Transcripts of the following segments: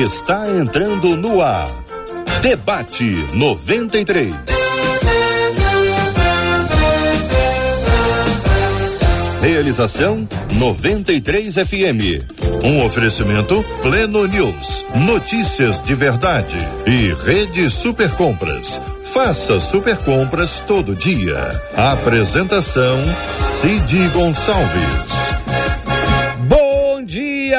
está entrando no ar. Debate 93. Realização 93 FM. Um oferecimento Pleno News. Notícias de verdade. E Rede Super Compras. Faça super compras todo dia. Apresentação Cid Gonçalves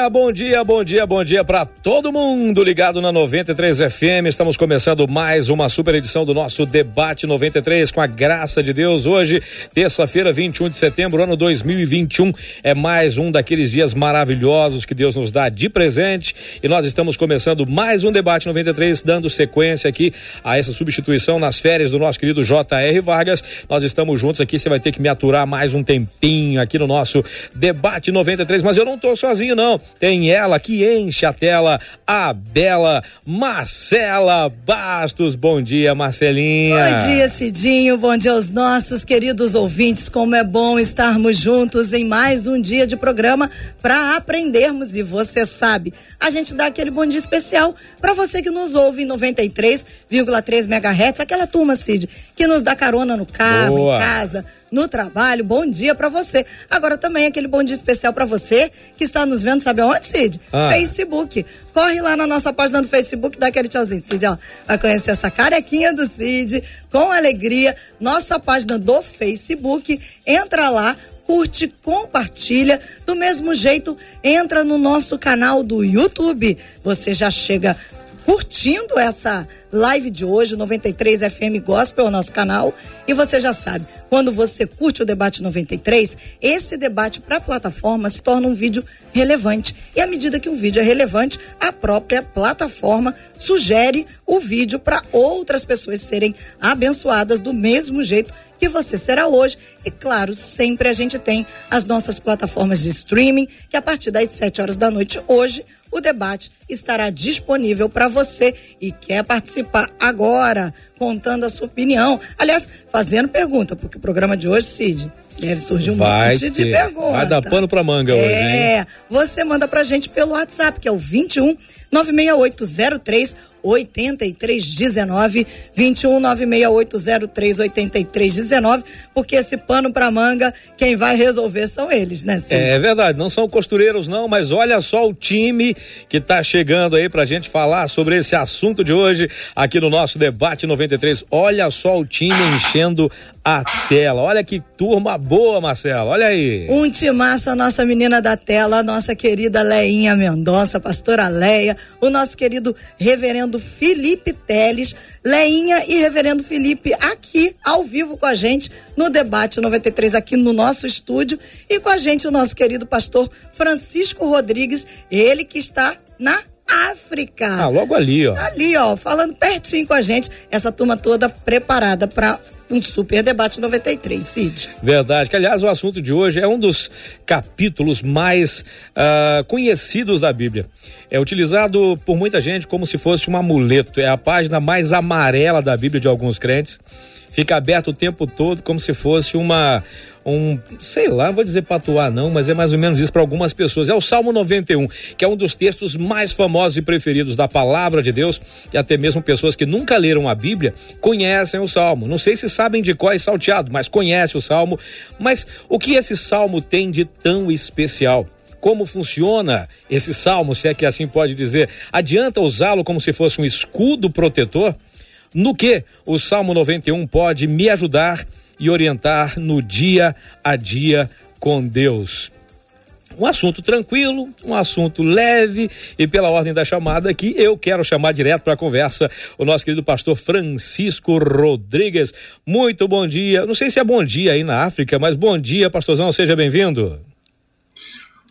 bom dia, bom dia, bom dia para todo mundo ligado na 93 FM. Estamos começando mais uma super edição do nosso debate 93 com a graça de Deus. Hoje, terça-feira, 21 de setembro, ano 2021, é mais um daqueles dias maravilhosos que Deus nos dá de presente e nós estamos começando mais um debate 93 dando sequência aqui a essa substituição nas férias do nosso querido JR Vargas. Nós estamos juntos aqui, você vai ter que me aturar mais um tempinho aqui no nosso debate 93, mas eu não tô sozinho não tem ela que enche a tela, a bela Marcela Bastos. Bom dia, Marcelinha. Bom dia, Cidinho. Bom dia aos nossos queridos ouvintes. Como é bom estarmos juntos em mais um dia de programa para aprendermos. E você sabe, a gente dá aquele bom dia especial para você que nos ouve em 93,3 MHz, aquela turma, Cid, que nos dá carona no carro, Boa. em casa no trabalho. Bom dia para você. Agora também aquele bom dia especial para você que está nos vendo, sabe aonde, Cid? Ah. Facebook. Corre lá na nossa página do Facebook, dá aquele tchauzinho, Cid, ó. Vai conhecer essa carequinha do Cid, com alegria. Nossa página do Facebook, entra lá, curte, compartilha. Do mesmo jeito, entra no nosso canal do YouTube. Você já chega curtindo essa live de hoje, 93 FM Gospel, o nosso canal. E você já sabe, quando você curte o debate 93, esse debate para a plataforma se torna um vídeo relevante. E à medida que um vídeo é relevante, a própria plataforma sugere o vídeo para outras pessoas serem abençoadas do mesmo jeito que você será hoje. E claro, sempre a gente tem as nossas plataformas de streaming, que a partir das 7 horas da noite hoje o debate estará disponível para você e quer participar agora, contando a sua opinião. Aliás, fazendo pergunta, porque o programa de hoje, Cid, deve surgir um Vai monte ter. de perguntas. Vai dar pano para manga é, hoje, hein? É, você manda pra gente pelo WhatsApp, que é o 21 96803 8319 21 96803 8319, porque esse pano para manga, quem vai resolver são eles, né, Cid? É verdade, não são costureiros não, mas olha só o time que tá chegando aí pra gente falar sobre esse assunto de hoje aqui no nosso debate 93. Olha só o time enchendo a tela. Olha que turma boa, Marcelo. Olha aí. Um timaço, a nossa menina da tela, a nossa querida Leinha Mendonça, pastora Leia, o nosso querido reverendo Felipe Teles, Leinha e reverendo Felipe aqui ao vivo com a gente no debate 93 aqui no nosso estúdio e com a gente o nosso querido pastor Francisco Rodrigues, ele que está na África. Ah, logo ali, ó. Ali, ó, falando pertinho com a gente, essa turma toda preparada para um super debate 93, Cid. Verdade, que aliás o assunto de hoje é um dos capítulos mais uh, conhecidos da Bíblia. É utilizado por muita gente como se fosse um amuleto. É a página mais amarela da Bíblia de alguns crentes. Fica aberto o tempo todo como se fosse uma um, sei lá, vou dizer patuar não, mas é mais ou menos isso para algumas pessoas. É o Salmo 91, que é um dos textos mais famosos e preferidos da palavra de Deus, e até mesmo pessoas que nunca leram a Bíblia conhecem o Salmo. Não sei se sabem de qual é salteado, mas conhecem o Salmo. Mas o que esse Salmo tem de tão especial? como funciona esse salmo, se é que assim pode dizer. Adianta usá-lo como se fosse um escudo protetor? No que o Salmo 91 pode me ajudar e orientar no dia a dia com Deus. Um assunto tranquilo, um assunto leve e pela ordem da chamada aqui, eu quero chamar direto para a conversa o nosso querido pastor Francisco Rodrigues. Muito bom dia. Não sei se é bom dia aí na África, mas bom dia, pastorzão, seja bem-vindo.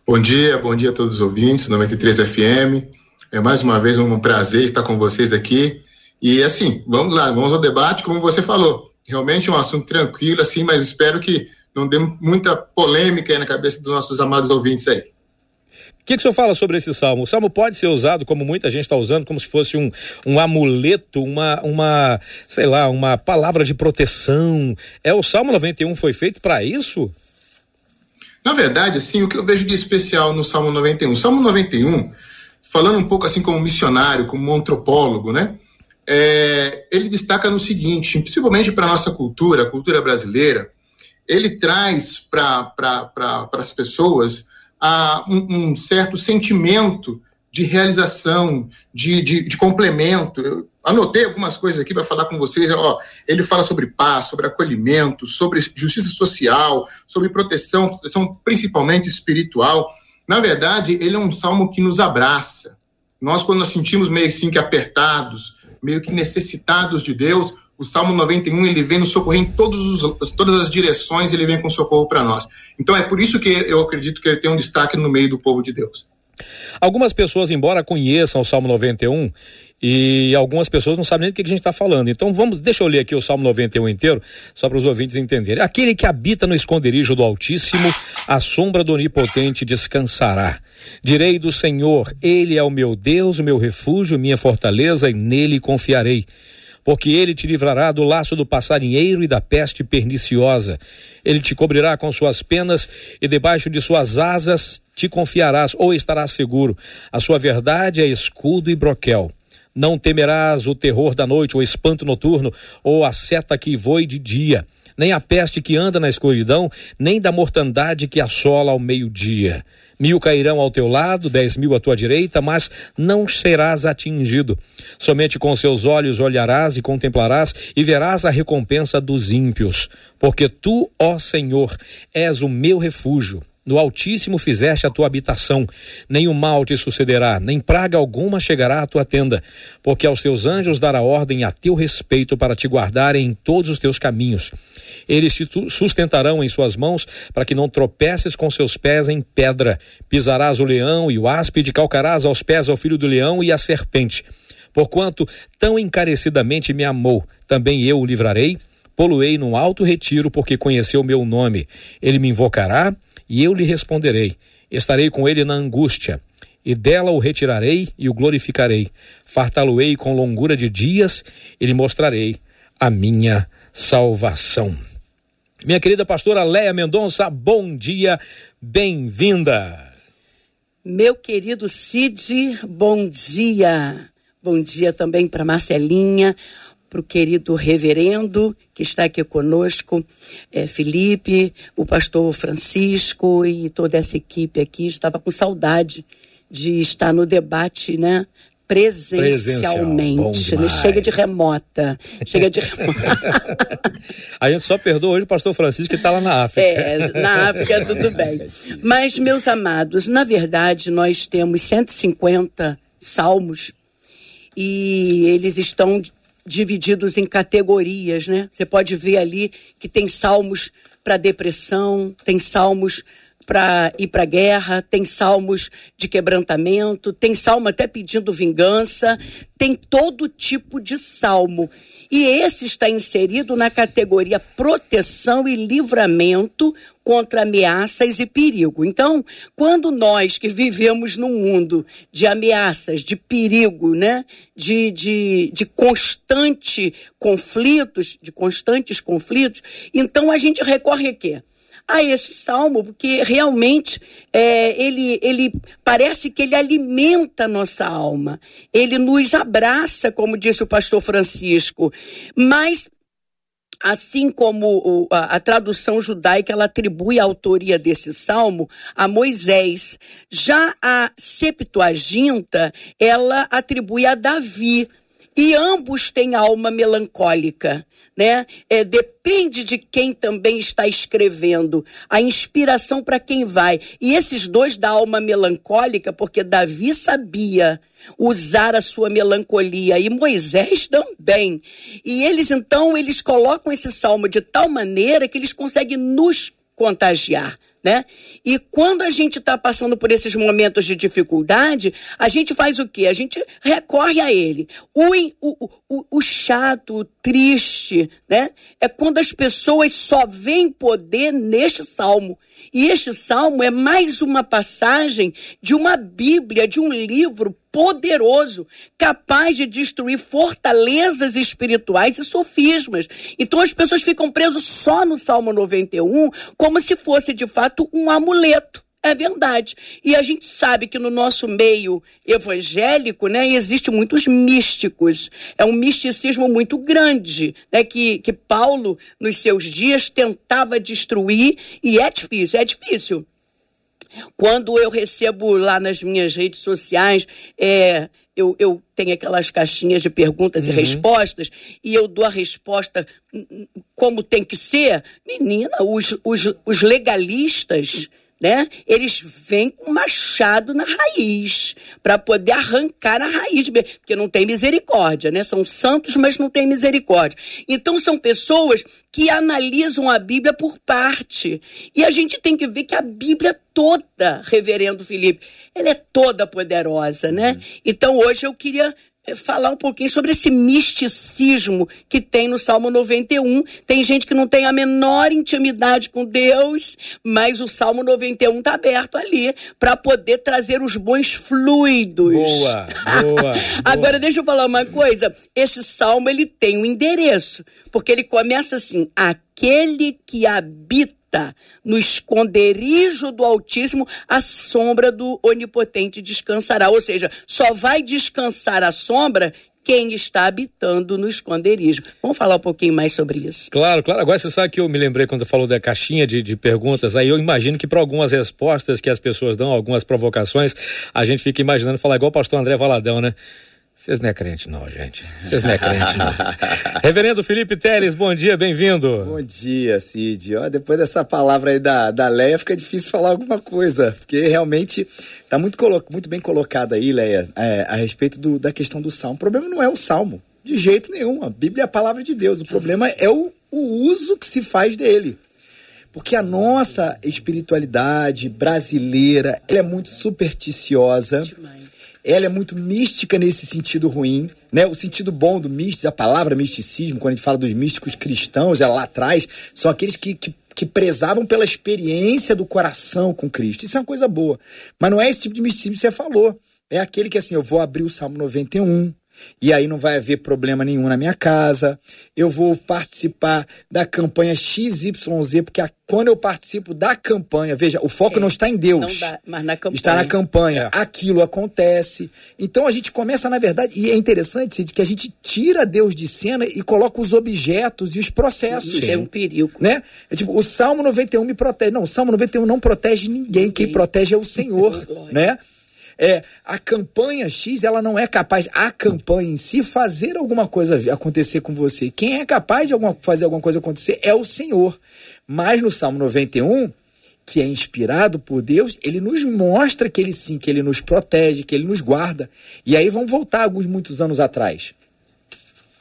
Bom dia, bom dia a todos os ouvintes, 93 FM. É mais uma vez um prazer estar com vocês aqui. E assim, vamos lá, vamos ao debate, como você falou realmente é um assunto tranquilo, assim, mas espero que não dê muita polêmica aí na cabeça dos nossos amados ouvintes aí. O que, que o senhor fala sobre esse salmo? O salmo pode ser usado, como muita gente está usando, como se fosse um, um amuleto, uma, uma, sei lá, uma palavra de proteção. É o Salmo 91 foi feito para isso? Na verdade, sim, o que eu vejo de especial no Salmo 91? O Salmo 91 falando um pouco assim como missionário, como antropólogo, né? É, ele destaca no seguinte, principalmente para a nossa cultura, a cultura brasileira, ele traz para pra, as pessoas ah, um, um, certo sentimento de realização, de, de, de complemento. Eu anotei algumas coisas aqui para falar com vocês. Ó, ele fala sobre paz, sobre acolhimento, sobre justiça social, sobre proteção, proteção principalmente espiritual. Na verdade, ele é um salmo que nos abraça. Nós, quando nos sentimos meio assim que apertados, meio que necessitados de Deus, o Salmo 91 ele vem nos socorrer em todos os, todas as direções, ele vem com socorro para nós. Então é por isso que eu acredito que ele tem um destaque no meio do povo de Deus. Algumas pessoas, embora conheçam o Salmo 91, e algumas pessoas não sabem nem do que a gente está falando. Então vamos, deixa eu ler aqui o Salmo 91 inteiro, só para os ouvintes entenderem. Aquele que habita no esconderijo do Altíssimo, a sombra do Onipotente descansará. Direi do Senhor, Ele é o meu Deus, o meu refúgio, minha fortaleza, e nele confiarei porque ele te livrará do laço do passarinheiro e da peste perniciosa. Ele te cobrirá com suas penas e debaixo de suas asas te confiarás ou estarás seguro. A sua verdade é escudo e broquel. Não temerás o terror da noite, o espanto noturno, ou a seta que voe de dia, nem a peste que anda na escuridão, nem da mortandade que assola ao meio-dia. Mil cairão ao teu lado, dez mil à tua direita, mas não serás atingido. Somente com seus olhos olharás e contemplarás e verás a recompensa dos ímpios. Porque tu, ó Senhor, és o meu refúgio. No Altíssimo fizeste a tua habitação, o mal te sucederá, nem praga alguma chegará à tua tenda, porque aos teus anjos dará ordem a teu respeito para te guardarem em todos os teus caminhos. Eles te sustentarão em suas mãos para que não tropeces com seus pés em pedra. Pisarás o leão e o áspide, calcarás aos pés ao filho do leão e a serpente. Porquanto tão encarecidamente me amou, também eu o livrarei. Poluei num alto retiro, porque conheceu meu nome. Ele me invocará e eu lhe responderei. Estarei com ele na angústia, e dela o retirarei e o glorificarei. Fartá-lo-ei com longura de dias e lhe mostrarei a minha salvação. Minha querida pastora Leia Mendonça, bom dia, bem-vinda. Meu querido Cid, bom dia. Bom dia também para Marcelinha para o querido reverendo que está aqui conosco, é, Felipe, o pastor Francisco e toda essa equipe aqui. Estava com saudade de estar no debate, né? Presencialmente. Né? Chega de remota. Chega de remota. A gente só perdoa hoje o pastor Francisco que está lá na África. É, na África tudo bem. Mas, meus amados, na verdade, nós temos 150 salmos e eles estão divididos em categorias, né? Você pode ver ali que tem salmos para depressão, tem salmos para ir para a guerra, tem salmos de quebrantamento, tem salmo até pedindo vingança, tem todo tipo de salmo. E esse está inserido na categoria proteção e livramento contra ameaças e perigo. Então, quando nós que vivemos num mundo de ameaças, de perigo, né, de, de, de constante conflitos, de constantes conflitos, então a gente recorre a quê? A esse salmo, porque realmente é, ele, ele parece que ele alimenta a nossa alma, ele nos abraça, como disse o pastor Francisco, mas Assim como a, tradução judaica ela atribui a autoria desse salmo a Moisés, já a Septuaginta ela atribui a Davi. E ambos têm alma melancólica né? É, depende de quem também está escrevendo, a inspiração para quem vai. E esses dois da alma melancólica, porque Davi sabia usar a sua melancolia e Moisés também. E eles então eles colocam esse salmo de tal maneira que eles conseguem nos contagiar né? E quando a gente está passando por esses momentos de dificuldade, a gente faz o quê? A gente recorre a ele. O, o, o, o chato, o triste, né? É quando as pessoas só veem poder neste salmo. E este salmo é mais uma passagem de uma Bíblia, de um livro poderoso, capaz de destruir fortalezas espirituais e sofismas. Então as pessoas ficam presas só no Salmo 91, como se fosse de fato um amuleto. É verdade. E a gente sabe que no nosso meio evangélico, né, existe muitos místicos. É um misticismo muito grande, né, que, que Paulo, nos seus dias, tentava destruir, e é difícil, é difícil. Quando eu recebo lá nas minhas redes sociais, é, eu, eu tenho aquelas caixinhas de perguntas uhum. e respostas, e eu dou a resposta como tem que ser. Menina, os, os, os legalistas né? Eles vêm com machado na raiz para poder arrancar a raiz, porque não tem misericórdia, né? São santos, mas não tem misericórdia. Então são pessoas que analisam a Bíblia por parte. E a gente tem que ver que a Bíblia toda, Reverendo Felipe, ela é toda poderosa, né? Uhum. Então hoje eu queria é, falar um pouquinho sobre esse misticismo que tem no Salmo 91. Tem gente que não tem a menor intimidade com Deus, mas o Salmo 91 está aberto ali para poder trazer os bons fluidos. Boa, boa. Agora deixa eu falar uma coisa. Esse salmo ele tem um endereço, porque ele começa assim: aquele que habita habita no esconderijo do Altíssimo, a sombra do Onipotente descansará. Ou seja, só vai descansar a sombra quem está habitando no esconderijo. Vamos falar um pouquinho mais sobre isso. Claro, claro. Agora você sabe que eu me lembrei quando falou da caixinha de, de perguntas, aí eu imagino que para algumas respostas que as pessoas dão, algumas provocações, a gente fica imaginando falar igual o pastor André Valadão, né? Vocês não é crente, não, gente. Vocês não é crente, não. Reverendo Felipe Teles, bom dia, bem-vindo. Bom dia, Cid. Ó, depois dessa palavra aí da, da Leia, fica difícil falar alguma coisa, porque realmente está muito, muito bem colocado aí, Leia, é, a respeito do, da questão do salmo. O problema não é o salmo, de jeito nenhum. A Bíblia é a palavra de Deus. O problema é o, o uso que se faz dele. Porque a nossa espiritualidade brasileira, ela é muito supersticiosa. Demais ela é muito mística nesse sentido ruim, né? O sentido bom do místico, a palavra misticismo, quando a gente fala dos místicos cristãos, ela lá atrás, são aqueles que, que, que prezavam pela experiência do coração com Cristo. Isso é uma coisa boa. Mas não é esse tipo de misticismo que você falou. É aquele que assim, eu vou abrir o Salmo 91, e aí não vai haver problema nenhum na minha casa. Eu vou participar da campanha XYZ, porque a, quando eu participo da campanha, veja, o foco é, não está em Deus. Dá, mas na campanha. Está na campanha. É. Aquilo acontece. Então a gente começa, na verdade, e é interessante, Cid, que a gente tira Deus de cena e coloca os objetos e os processos. Isso é um perigo. Né? É tipo, o Salmo 91 me protege. Não, o Salmo 91 não protege ninguém. ninguém. Quem protege é o Senhor, né? É, a campanha X, ela não é capaz, a campanha em si, fazer alguma coisa acontecer com você. Quem é capaz de alguma, fazer alguma coisa acontecer é o Senhor. Mas no Salmo 91, que é inspirado por Deus, ele nos mostra que ele sim, que ele nos protege, que ele nos guarda. E aí vamos voltar alguns muitos anos atrás.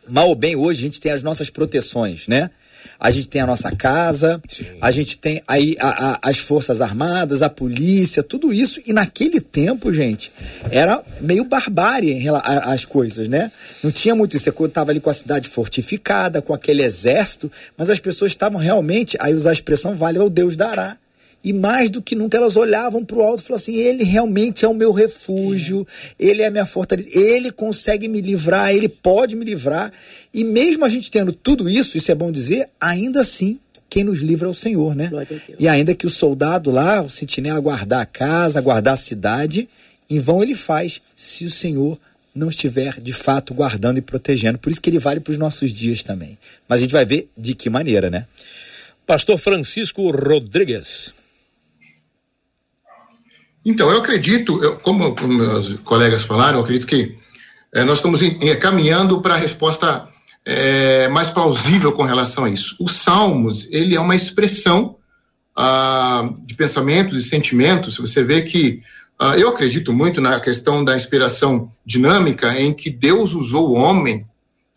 Mal ou bem, hoje a gente tem as nossas proteções, né? A gente tem a nossa casa, Sim. a gente tem aí a, a, as Forças Armadas, a polícia, tudo isso. E naquele tempo, gente, era meio barbárie em relação às coisas, né? Não tinha muito isso. Você estava ali com a cidade fortificada, com aquele exército, mas as pessoas estavam realmente, aí usar a expressão, vale ao Deus dará. E mais do que nunca elas olhavam para o alto e falavam assim: Ele realmente é o meu refúgio, Ele é a minha fortaleza, Ele consegue me livrar, Ele pode me livrar. E mesmo a gente tendo tudo isso, isso é bom dizer, ainda assim quem nos livra é o Senhor, né? E ainda que o soldado lá, o sentinela, guardar a casa, guardar a cidade, em vão ele faz, se o Senhor não estiver de fato guardando e protegendo. Por isso que ele vale para os nossos dias também. Mas a gente vai ver de que maneira, né? Pastor Francisco Rodrigues. Então, eu acredito, eu, como meus colegas falaram, eu acredito que é, nós estamos em, em, caminhando para a resposta é, mais plausível com relação a isso. O Salmos, ele é uma expressão ah, de pensamentos e sentimentos. Você vê que ah, eu acredito muito na questão da inspiração dinâmica em que Deus usou o homem,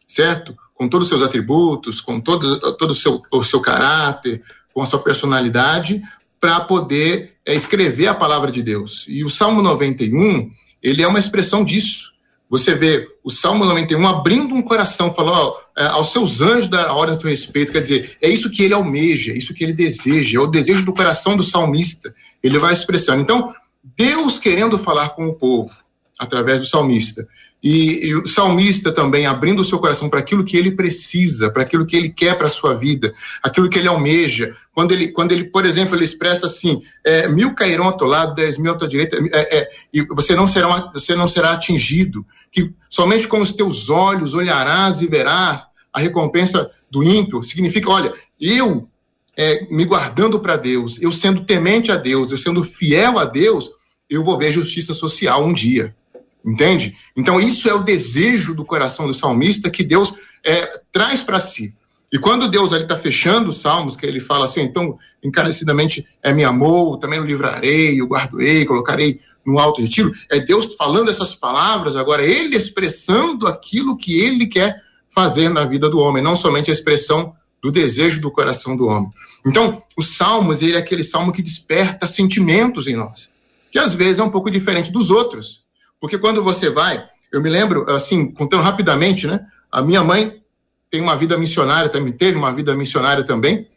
certo? Com todos os seus atributos, com todo, todo o, seu, o seu caráter, com a sua personalidade, para poder é, escrever a palavra de Deus. E o Salmo 91, ele é uma expressão disso. Você vê o Salmo 91 abrindo um coração, falando é, aos seus anjos da hora do respeito, quer dizer, é isso que ele almeja, é isso que ele deseja, é o desejo do coração do salmista. Ele vai expressando. Então, Deus querendo falar com o povo, através do salmista. E, e, o salmista também abrindo o seu coração para aquilo que ele precisa, para aquilo que ele quer para a sua vida, aquilo que ele almeja. Quando ele, quando ele por exemplo, ele expressa assim: é, mil cairão ao teu lado, dez mil à tua direita, é, é, e você não, será, você não será atingido. Que somente com os teus olhos olharás e verás a recompensa do ímpio. Significa: olha, eu é, me guardando para Deus, eu sendo temente a Deus, eu sendo fiel a Deus, eu vou ver justiça social um dia. Entende? Então, isso é o desejo do coração do salmista que Deus é, traz para si. E quando Deus ali está fechando os salmos, que ele fala assim, então, encarecidamente é me amou, também o livrarei, o guardarei, colocarei no alto retiro, é Deus falando essas palavras, agora ele expressando aquilo que ele quer fazer na vida do homem, não somente a expressão do desejo do coração do homem. Então, os salmos, ele é aquele salmo que desperta sentimentos em nós, que às vezes é um pouco diferente dos outros. Porque quando você vai, eu me lembro, assim, contando rapidamente, né? A minha mãe tem uma vida missionária, também teve uma vida missionária também.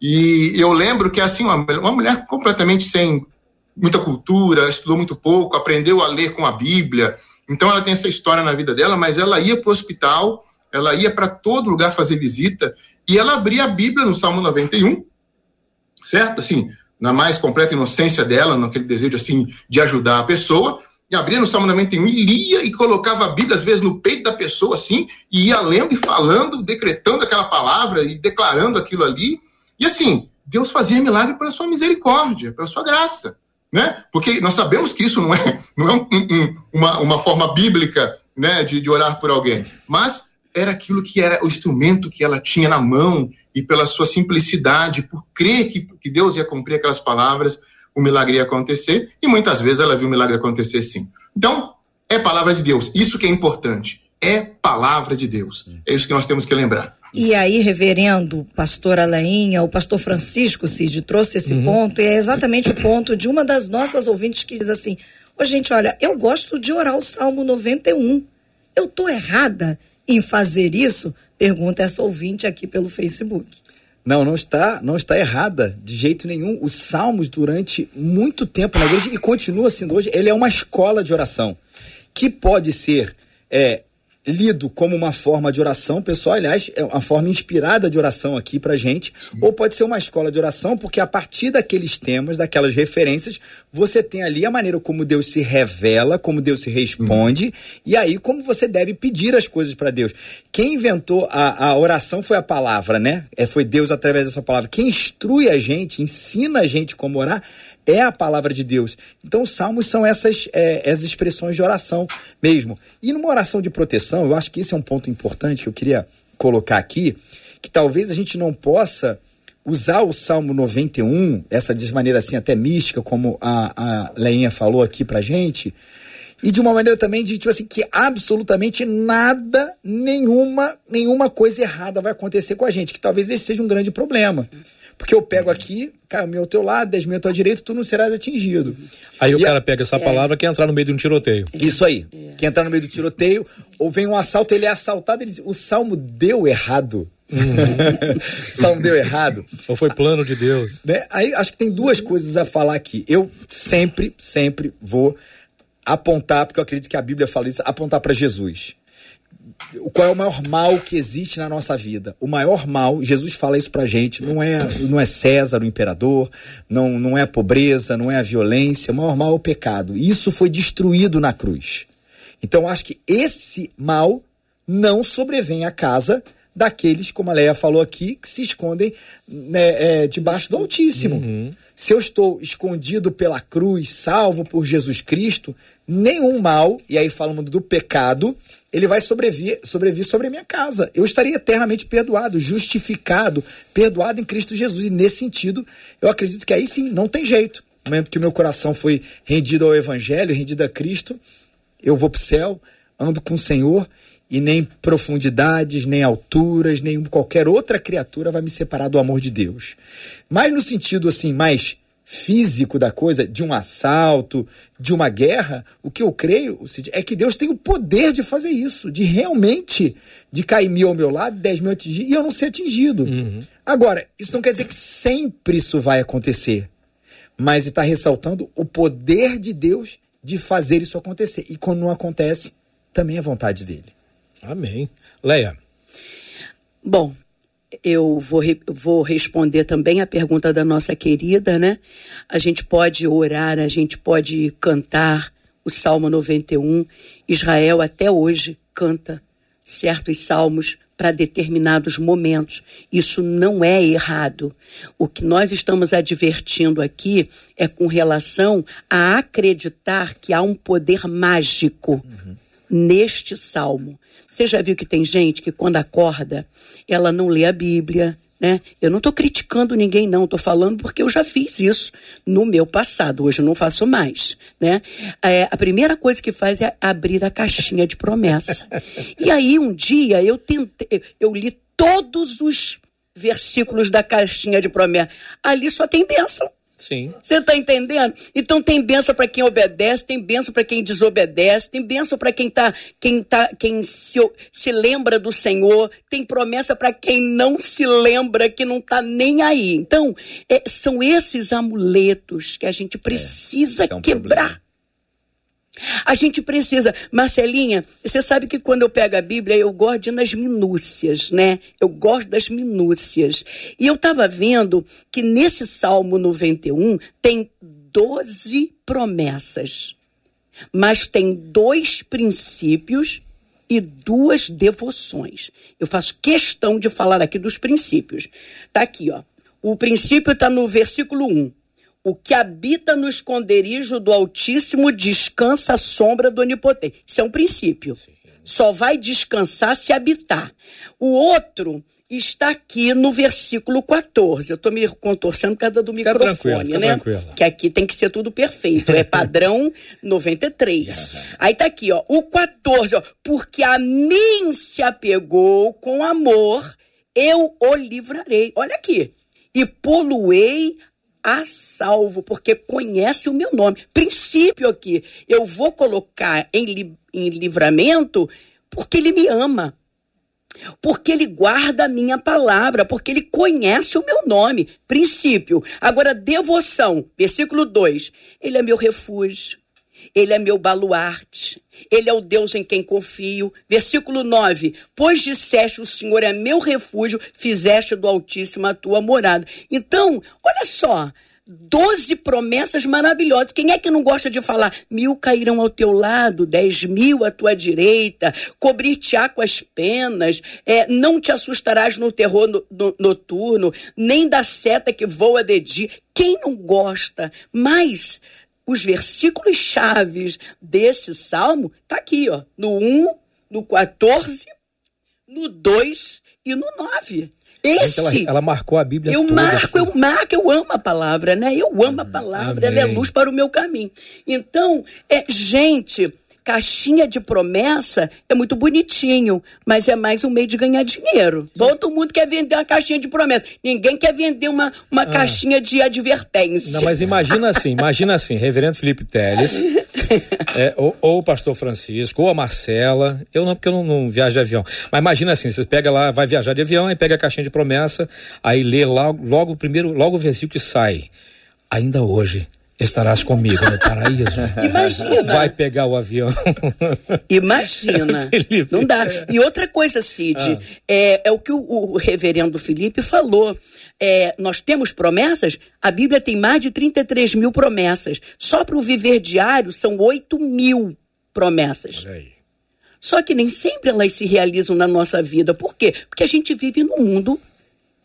E eu lembro que, assim, uma, uma mulher completamente sem muita cultura, estudou muito pouco, aprendeu a ler com a Bíblia. Então ela tem essa história na vida dela, mas ela ia para o hospital, ela ia para todo lugar fazer visita, e ela abria a Bíblia no Salmo 91, certo? Assim, na mais completa inocência dela, naquele desejo assim de ajudar a pessoa, e abria no Salmo 91 e lia e colocava a Bíblia, às vezes, no peito da pessoa, assim, e ia lendo e falando, decretando aquela palavra e declarando aquilo ali. E assim, Deus fazia milagre pela sua misericórdia, pela sua graça. Né? Porque nós sabemos que isso não é, não é um, um, uma, uma forma bíblica né, de, de orar por alguém, mas era aquilo que era o instrumento que ela tinha na mão e pela sua simplicidade, por crer que, que Deus ia cumprir aquelas palavras, o milagre ia acontecer, e muitas vezes ela viu o milagre acontecer sim. Então, é palavra de Deus. Isso que é importante. É palavra de Deus. É isso que nós temos que lembrar. E aí, reverendo, pastor Alainha, o pastor Francisco Cid trouxe esse uhum. ponto, e é exatamente o ponto de uma das nossas ouvintes que diz assim: Ô, gente, olha, eu gosto de orar o Salmo 91. Eu tô errada em fazer isso? Pergunta essa ouvinte aqui pelo Facebook. Não, não está, não está errada de jeito nenhum. Os salmos durante muito tempo na igreja e continua sendo hoje, ele é uma escola de oração que pode ser é, lido como uma forma de oração, pessoal, aliás, é uma forma inspirada de oração aqui pra gente, Sim. ou pode ser uma escola de oração, porque a partir daqueles temas, daquelas referências, você tem ali a maneira como Deus se revela, como Deus se responde, hum. e aí como você deve pedir as coisas para Deus. Quem inventou a, a oração foi a palavra, né? É, foi Deus através dessa palavra. Quem instrui a gente, ensina a gente como orar, é a palavra de Deus. Então, os salmos são essas, é, essas expressões de oração mesmo. E numa oração de proteção, eu acho que esse é um ponto importante que eu queria colocar aqui, que talvez a gente não possa usar o Salmo 91, essa de maneira assim até mística, como a, a Leinha falou aqui pra gente, e de uma maneira também de tipo assim que absolutamente nada, nenhuma, nenhuma coisa errada vai acontecer com a gente, que talvez esse seja um grande problema. Porque eu pego aqui, cai o meu ao teu lado, 10 mil à tua direita, tu não serás atingido. Aí e o cara a... pega essa é. palavra que entrar no meio de um tiroteio. Isso aí. É. Que entrar no meio do tiroteio, ou vem um assalto, ele é assaltado, ele diz, o salmo deu errado. Uhum. o salmo deu errado. Ou foi plano de Deus. Né? Aí acho que tem duas coisas a falar aqui. Eu sempre, sempre vou apontar, porque eu acredito que a Bíblia fala isso, apontar para Jesus qual é o maior mal que existe na nossa vida? O maior mal, Jesus fala isso pra gente, não é, não é César, o imperador, não, não é a pobreza, não é a violência, o maior mal é o pecado. Isso foi destruído na cruz. Então acho que esse mal não sobrevém à casa daqueles, como a Leia falou aqui, que se escondem né, é, debaixo do Altíssimo. Uhum. Se eu estou escondido pela cruz, salvo por Jesus Cristo, nenhum mal, e aí falando do pecado, ele vai sobreviver, sobreviver sobre a minha casa. Eu estaria eternamente perdoado, justificado, perdoado em Cristo Jesus. E nesse sentido, eu acredito que aí sim, não tem jeito. No momento que o meu coração foi rendido ao Evangelho, rendido a Cristo, eu vou para o céu, ando com o Senhor e nem profundidades, nem alturas, nem qualquer outra criatura vai me separar do amor de Deus. Mas no sentido assim, mais físico da coisa, de um assalto, de uma guerra, o que eu creio é que Deus tem o poder de fazer isso, de realmente de cair mil ao meu lado, dez mil atingir, e eu não ser atingido. Uhum. Agora, isso não quer dizer que sempre isso vai acontecer, mas está ressaltando o poder de Deus de fazer isso acontecer. E quando não acontece, também é vontade dele. Amém. Leia. Bom, eu vou, vou responder também a pergunta da nossa querida, né? A gente pode orar, a gente pode cantar o Salmo 91. Israel até hoje canta certos salmos para determinados momentos. Isso não é errado. O que nós estamos advertindo aqui é com relação a acreditar que há um poder mágico uhum. neste salmo. Você já viu que tem gente que quando acorda, ela não lê a Bíblia, né? Eu não estou criticando ninguém, não. Estou falando porque eu já fiz isso no meu passado. Hoje eu não faço mais, né? É, a primeira coisa que faz é abrir a caixinha de promessa. E aí um dia eu tentei, eu li todos os versículos da caixinha de promessa. Ali só tem bênção. Sim. Você está entendendo? Então tem benção para quem obedece, tem benção para quem desobedece, tem benção para quem tá, quem tá, quem se, se lembra do Senhor, tem promessa para quem não se lembra, que não está nem aí. Então, é, são esses amuletos que a gente precisa é, é um quebrar. Problema. A gente precisa. Marcelinha, você sabe que quando eu pego a Bíblia, eu gosto de ir nas minúcias, né? Eu gosto das minúcias. E eu estava vendo que nesse Salmo 91 tem 12 promessas, mas tem dois princípios e duas devoções. Eu faço questão de falar aqui dos princípios. Tá aqui, ó. O princípio está no versículo 1. O que habita no esconderijo do Altíssimo descansa à sombra do Onipotente. Isso é um princípio. Só vai descansar se habitar. O outro está aqui no versículo 14. Eu estou me contorcendo por causa do fica microfone, né? Que aqui tem que ser tudo perfeito. É padrão 93. Aí tá aqui, ó. O 14, ó. Porque a mim se apegou com amor, eu o livrarei. Olha aqui. E poluei a salvo, porque conhece o meu nome. Princípio aqui, eu vou colocar em, li, em livramento porque ele me ama. Porque ele guarda a minha palavra, porque ele conhece o meu nome. Princípio. Agora, devoção. Versículo 2. Ele é meu refúgio. Ele é meu baluarte. Ele é o Deus em quem confio. Versículo 9: Pois disseste, o Senhor é meu refúgio, fizeste do Altíssimo a tua morada. Então, olha só. Doze promessas maravilhosas. Quem é que não gosta de falar? Mil cairão ao teu lado, dez mil à tua direita, cobrir-te-á com as penas, é, não te assustarás no terror no, no, noturno, nem da seta que voa de dia. Quem não gosta? Mas os versículos chaves desse salmo tá aqui, ó, no 1, no 14, no 2 e no 9. Esse, ela, ela, marcou a Bíblia Eu toda, marco, assim. eu marco, eu amo a palavra, né? Eu amo a palavra, Amém. ela é luz para o meu caminho. Então, é, gente, caixinha de promessa é muito bonitinho, mas é mais um meio de ganhar dinheiro. Todo mundo quer vender uma caixinha de promessa. Ninguém quer vender uma, uma ah. caixinha de advertência. Não, mas imagina assim, imagina assim, reverendo Felipe Teles, é, ou, ou, o pastor Francisco, ou a Marcela, eu não, porque eu não, não viajo de avião, mas imagina assim, você pega lá, vai viajar de avião, aí pega a caixinha de promessa, aí lê logo, logo primeiro, logo o versículo que sai. Ainda hoje estarás comigo no paraíso. Imagina. Vai pegar o avião. Imagina. Não dá. E outra coisa, Cid, ah. é, é o que o, o reverendo Felipe falou. É, nós temos promessas, a Bíblia tem mais de 33 mil promessas. Só para o viver diário são 8 mil promessas. Só que nem sempre elas se realizam na nossa vida. Por quê? Porque a gente vive num mundo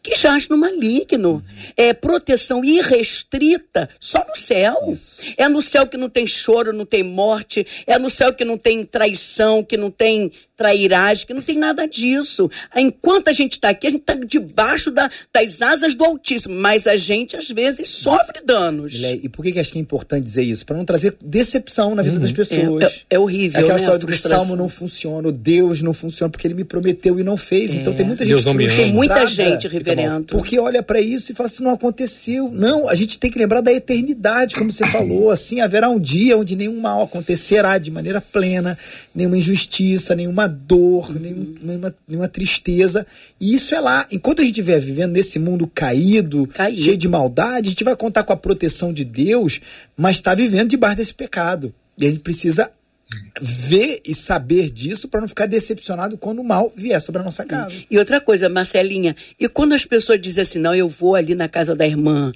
que jaz no maligno. É proteção irrestrita só no céu. É no céu que não tem choro, não tem morte. É no céu que não tem traição, que não tem trairagem, que não tem nada disso. Enquanto a gente está aqui, a gente está debaixo da, das asas do Altíssimo, mas a gente às vezes sofre danos. E por que, que acho que é importante dizer isso? Para não trazer decepção na vida uhum. das pessoas. É, é, é horrível. É aquela né? história do que o salmo não funciona, o Deus não funciona porque ele me prometeu e não fez. É. Então tem muita gente Deus Tem muita gente, reverendo. Porque olha para isso e fala assim: não aconteceu. Não, a gente tem que lembrar da eternidade, como você falou. Assim, haverá um dia onde nenhum mal acontecerá de maneira plena, nenhuma injustiça, nenhuma dor, nenhum, nenhuma, nenhuma tristeza. E isso é lá. Enquanto a gente estiver vivendo nesse mundo caído, cheio de maldade, a gente vai contar com a proteção de Deus, mas está vivendo debaixo desse pecado. E a gente precisa ver e saber disso para não ficar decepcionado quando o mal vier sobre a nossa casa. E outra coisa, Marcelinha, e quando as pessoas dizem assim, não, eu vou ali na casa da irmã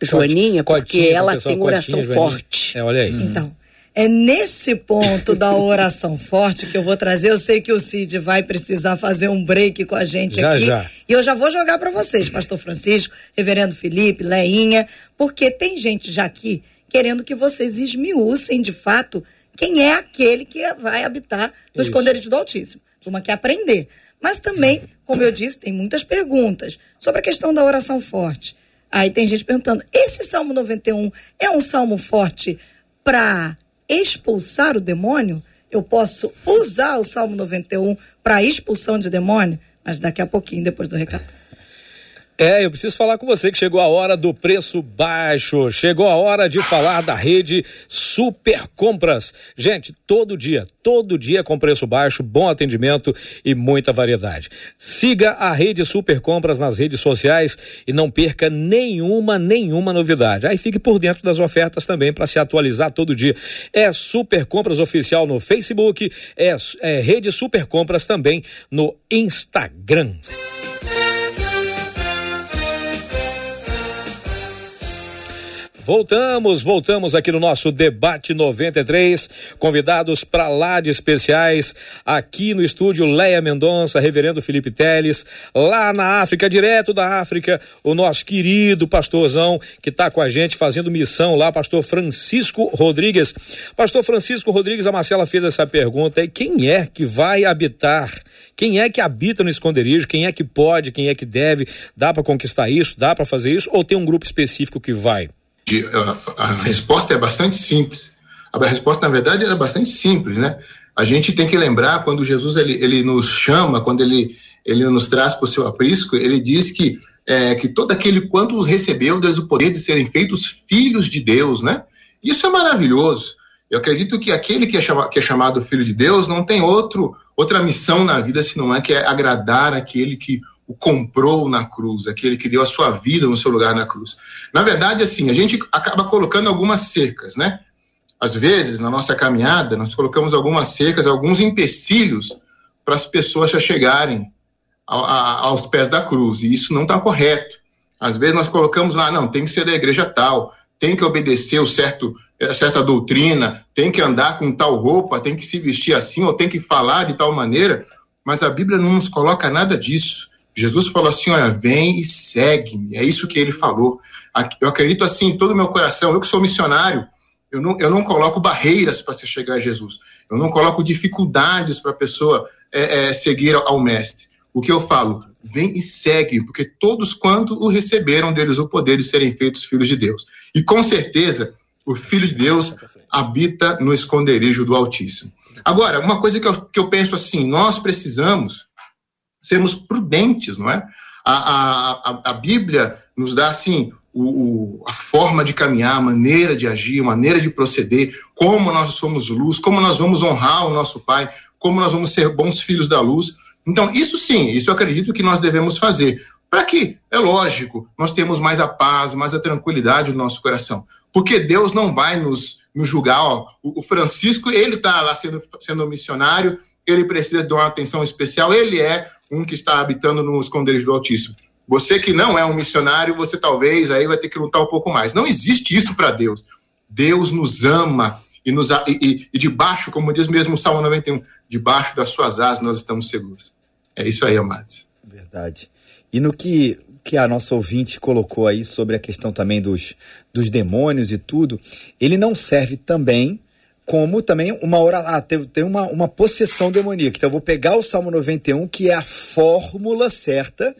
Joaninha, porque Cotinha, ela pessoal, tem oração Cotinha, forte. É, olha aí. Então, é nesse ponto da oração forte que eu vou trazer. Eu sei que o Cid vai precisar fazer um break com a gente Já, aqui. já. E eu já vou jogar para vocês, Pastor Francisco, Reverendo Felipe, Leinha, porque tem gente já aqui querendo que vocês esmiucem de fato quem é aquele que vai habitar no Isso. esconderijo do Altíssimo. Turma quer aprender. Mas também, como eu disse, tem muitas perguntas sobre a questão da oração forte. Aí tem gente perguntando: esse Salmo 91 é um salmo forte para expulsar o demônio? Eu posso usar o Salmo 91 para expulsão de demônio? Mas daqui a pouquinho, depois do recado. É, eu preciso falar com você que chegou a hora do preço baixo. Chegou a hora de falar da rede Super Compras. Gente, todo dia, todo dia com preço baixo, bom atendimento e muita variedade. Siga a rede Super Compras nas redes sociais e não perca nenhuma, nenhuma novidade. Aí fique por dentro das ofertas também para se atualizar todo dia. É Super Compras Oficial no Facebook, é, é Rede Super Compras também no Instagram. Voltamos, voltamos aqui no nosso debate 93, convidados para lá de especiais, aqui no estúdio Leia Mendonça, Reverendo Felipe Teles, lá na África, direto da África, o nosso querido pastorzão que está com a gente fazendo missão lá, pastor Francisco Rodrigues. Pastor Francisco Rodrigues, a Marcela fez essa pergunta aí, quem é que vai habitar? Quem é que habita no esconderijo? Quem é que pode? Quem é que deve? Dá para conquistar isso? Dá para fazer isso? Ou tem um grupo específico que vai? De- a, a resposta é bastante simples. A resposta, na verdade, é bastante simples, né? A gente tem que lembrar quando Jesus ele, ele nos chama, quando ele, ele nos traz para o seu aprisco, ele diz que é, que todo aquele quanto os recebeu, deles o poder de serem feitos filhos de Deus, né? Isso é maravilhoso. Eu acredito que aquele que é, chama, que é chamado filho de Deus não tem outro, outra missão na vida se não é que é agradar aquele que o comprou na cruz, aquele que deu a sua vida no seu lugar na cruz. Na verdade, assim, a gente acaba colocando algumas cercas, né? Às vezes, na nossa caminhada, nós colocamos algumas cercas, alguns empecilhos para as pessoas já chegarem ao- a- aos pés da cruz, e isso não está correto. Às vezes nós colocamos lá, não, tem que ser da igreja tal, tem que obedecer o certo, eh, certa doutrina, tem que andar com tal roupa, tem que se vestir assim, ou tem que falar de tal maneira, mas a Bíblia não nos coloca nada disso. Jesus falou assim: olha, vem e segue-me. É isso que ele falou. Eu acredito assim em todo o meu coração. Eu que sou missionário, eu não, eu não coloco barreiras para se chegar a Jesus. Eu não coloco dificuldades para a pessoa é, é, seguir ao Mestre. O que eu falo? Vem e segue, porque todos quanto o receberam deles o poder de serem feitos filhos de Deus. E com certeza, o Filho de Deus habita no esconderijo do Altíssimo. Agora, uma coisa que eu, que eu penso assim: nós precisamos sermos prudentes, não é? A, a, a, Bíblia nos dá, assim, o, o- a forma de caminhar, a maneira de agir, a maneira de proceder, como nós somos luz, como nós vamos honrar o nosso Pai, como nós vamos ser bons filhos da luz. Então, isso sim, isso eu acredito que nós devemos fazer. Para que, é lógico, nós temos mais a paz, mais a tranquilidade no nosso coração. Porque Deus não vai nos, nos julgar. Ó, o, o Francisco, ele está lá sendo, sendo missionário, ele precisa de uma atenção especial, ele é um que está habitando no esconderijo do Altíssimo. Você que não é um missionário, você talvez aí vai ter que lutar um pouco mais. Não existe isso para Deus. Deus nos ama e, nos, e, e- e debaixo, como diz mesmo o Salmo 91, debaixo das suas asas nós estamos seguros. É isso aí, amados. Verdade. E no que, que a nossa ouvinte colocou aí sobre a questão também dos, dos demônios e tudo, ele não serve também como também uma hora lá, tem, tem uma, uma possessão demoníaca. Então eu vou pegar o Salmo 91, que é a fórmula certa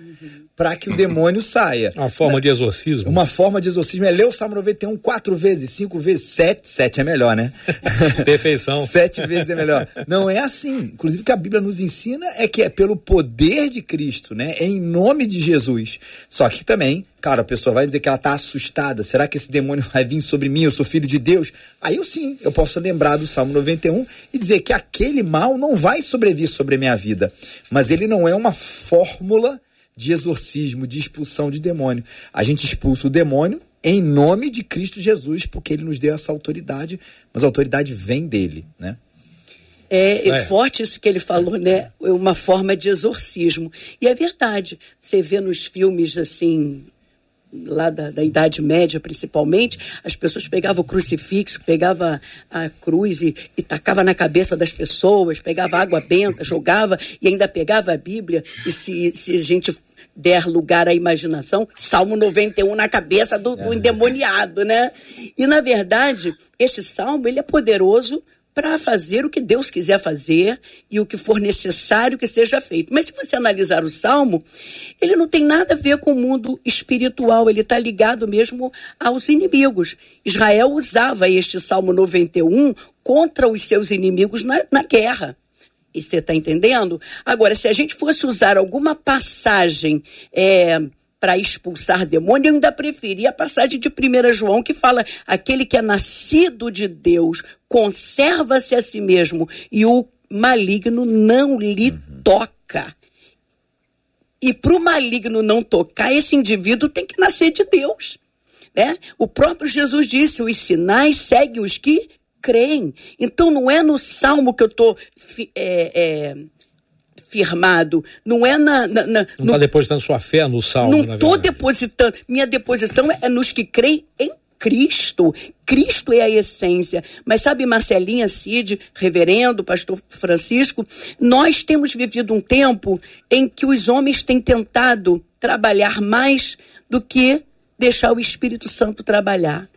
para que o demônio saia. Uma forma de exorcismo. Uma forma de exorcismo é ler o Salmo 91 quatro vezes, cinco vezes, sete, sete é melhor, né? Perfeição. Sete vezes é melhor. Não é assim. Inclusive, o que a Bíblia nos ensina é que é pelo poder de Cristo, né? É em nome de Jesus. Só que também, claro, a pessoa vai dizer que ela está assustada. Será que esse demônio vai vir sobre mim? Eu sou filho de Deus? Aí eu sim, eu posso lembrar do Salmo 91 e dizer que aquele mal não vai sobrevir sobre a minha vida. Mas ele não é uma fórmula de exorcismo, de expulsão de demônio. A gente expulsa o demônio em nome de Cristo Jesus, porque ele nos deu essa autoridade, mas a autoridade vem dele, né? É, é, forte isso que ele falou, né? É uma forma de exorcismo. E é verdade. Você vê nos filmes assim, lá da, da, Idade Média, principalmente, as pessoas pegavam o crucifixo, pegava a cruz e, e tacava na cabeça das pessoas, pegava água benta, jogava e ainda pegava a Bíblia. E se, se a gente der lugar à imaginação, Salmo 91 na cabeça do, do endemoniado, né? E na verdade, esse salmo ele é poderoso para fazer o que Deus quiser fazer e o que for necessário que seja feito. Mas se você analisar o Salmo, ele não tem nada a ver com o mundo espiritual, ele está ligado mesmo aos inimigos. Israel usava este Salmo 91 contra os seus inimigos na, na guerra. E você está entendendo? Agora, se a gente fosse usar alguma passagem. É, para expulsar demônio, eu ainda preferia a passagem de 1 João que fala: aquele que é nascido de Deus conserva-se a si mesmo e o maligno não lhe uhum. toca. E para o maligno não tocar, esse indivíduo tem que nascer de Deus. Né? O próprio Jesus disse: os sinais seguem os que creem. Então não é no salmo que eu estou é, é, firmado, não é na. na, na não está depositando sua fé no salmo. Não estou depositando. Minha deposição é nos que creem em Cristo. Cristo é a essência. Mas sabe, Marcelinha Cid, reverendo, pastor Francisco, nós temos vivido um tempo em que os homens têm tentado trabalhar mais do que deixar o Espírito Santo trabalhar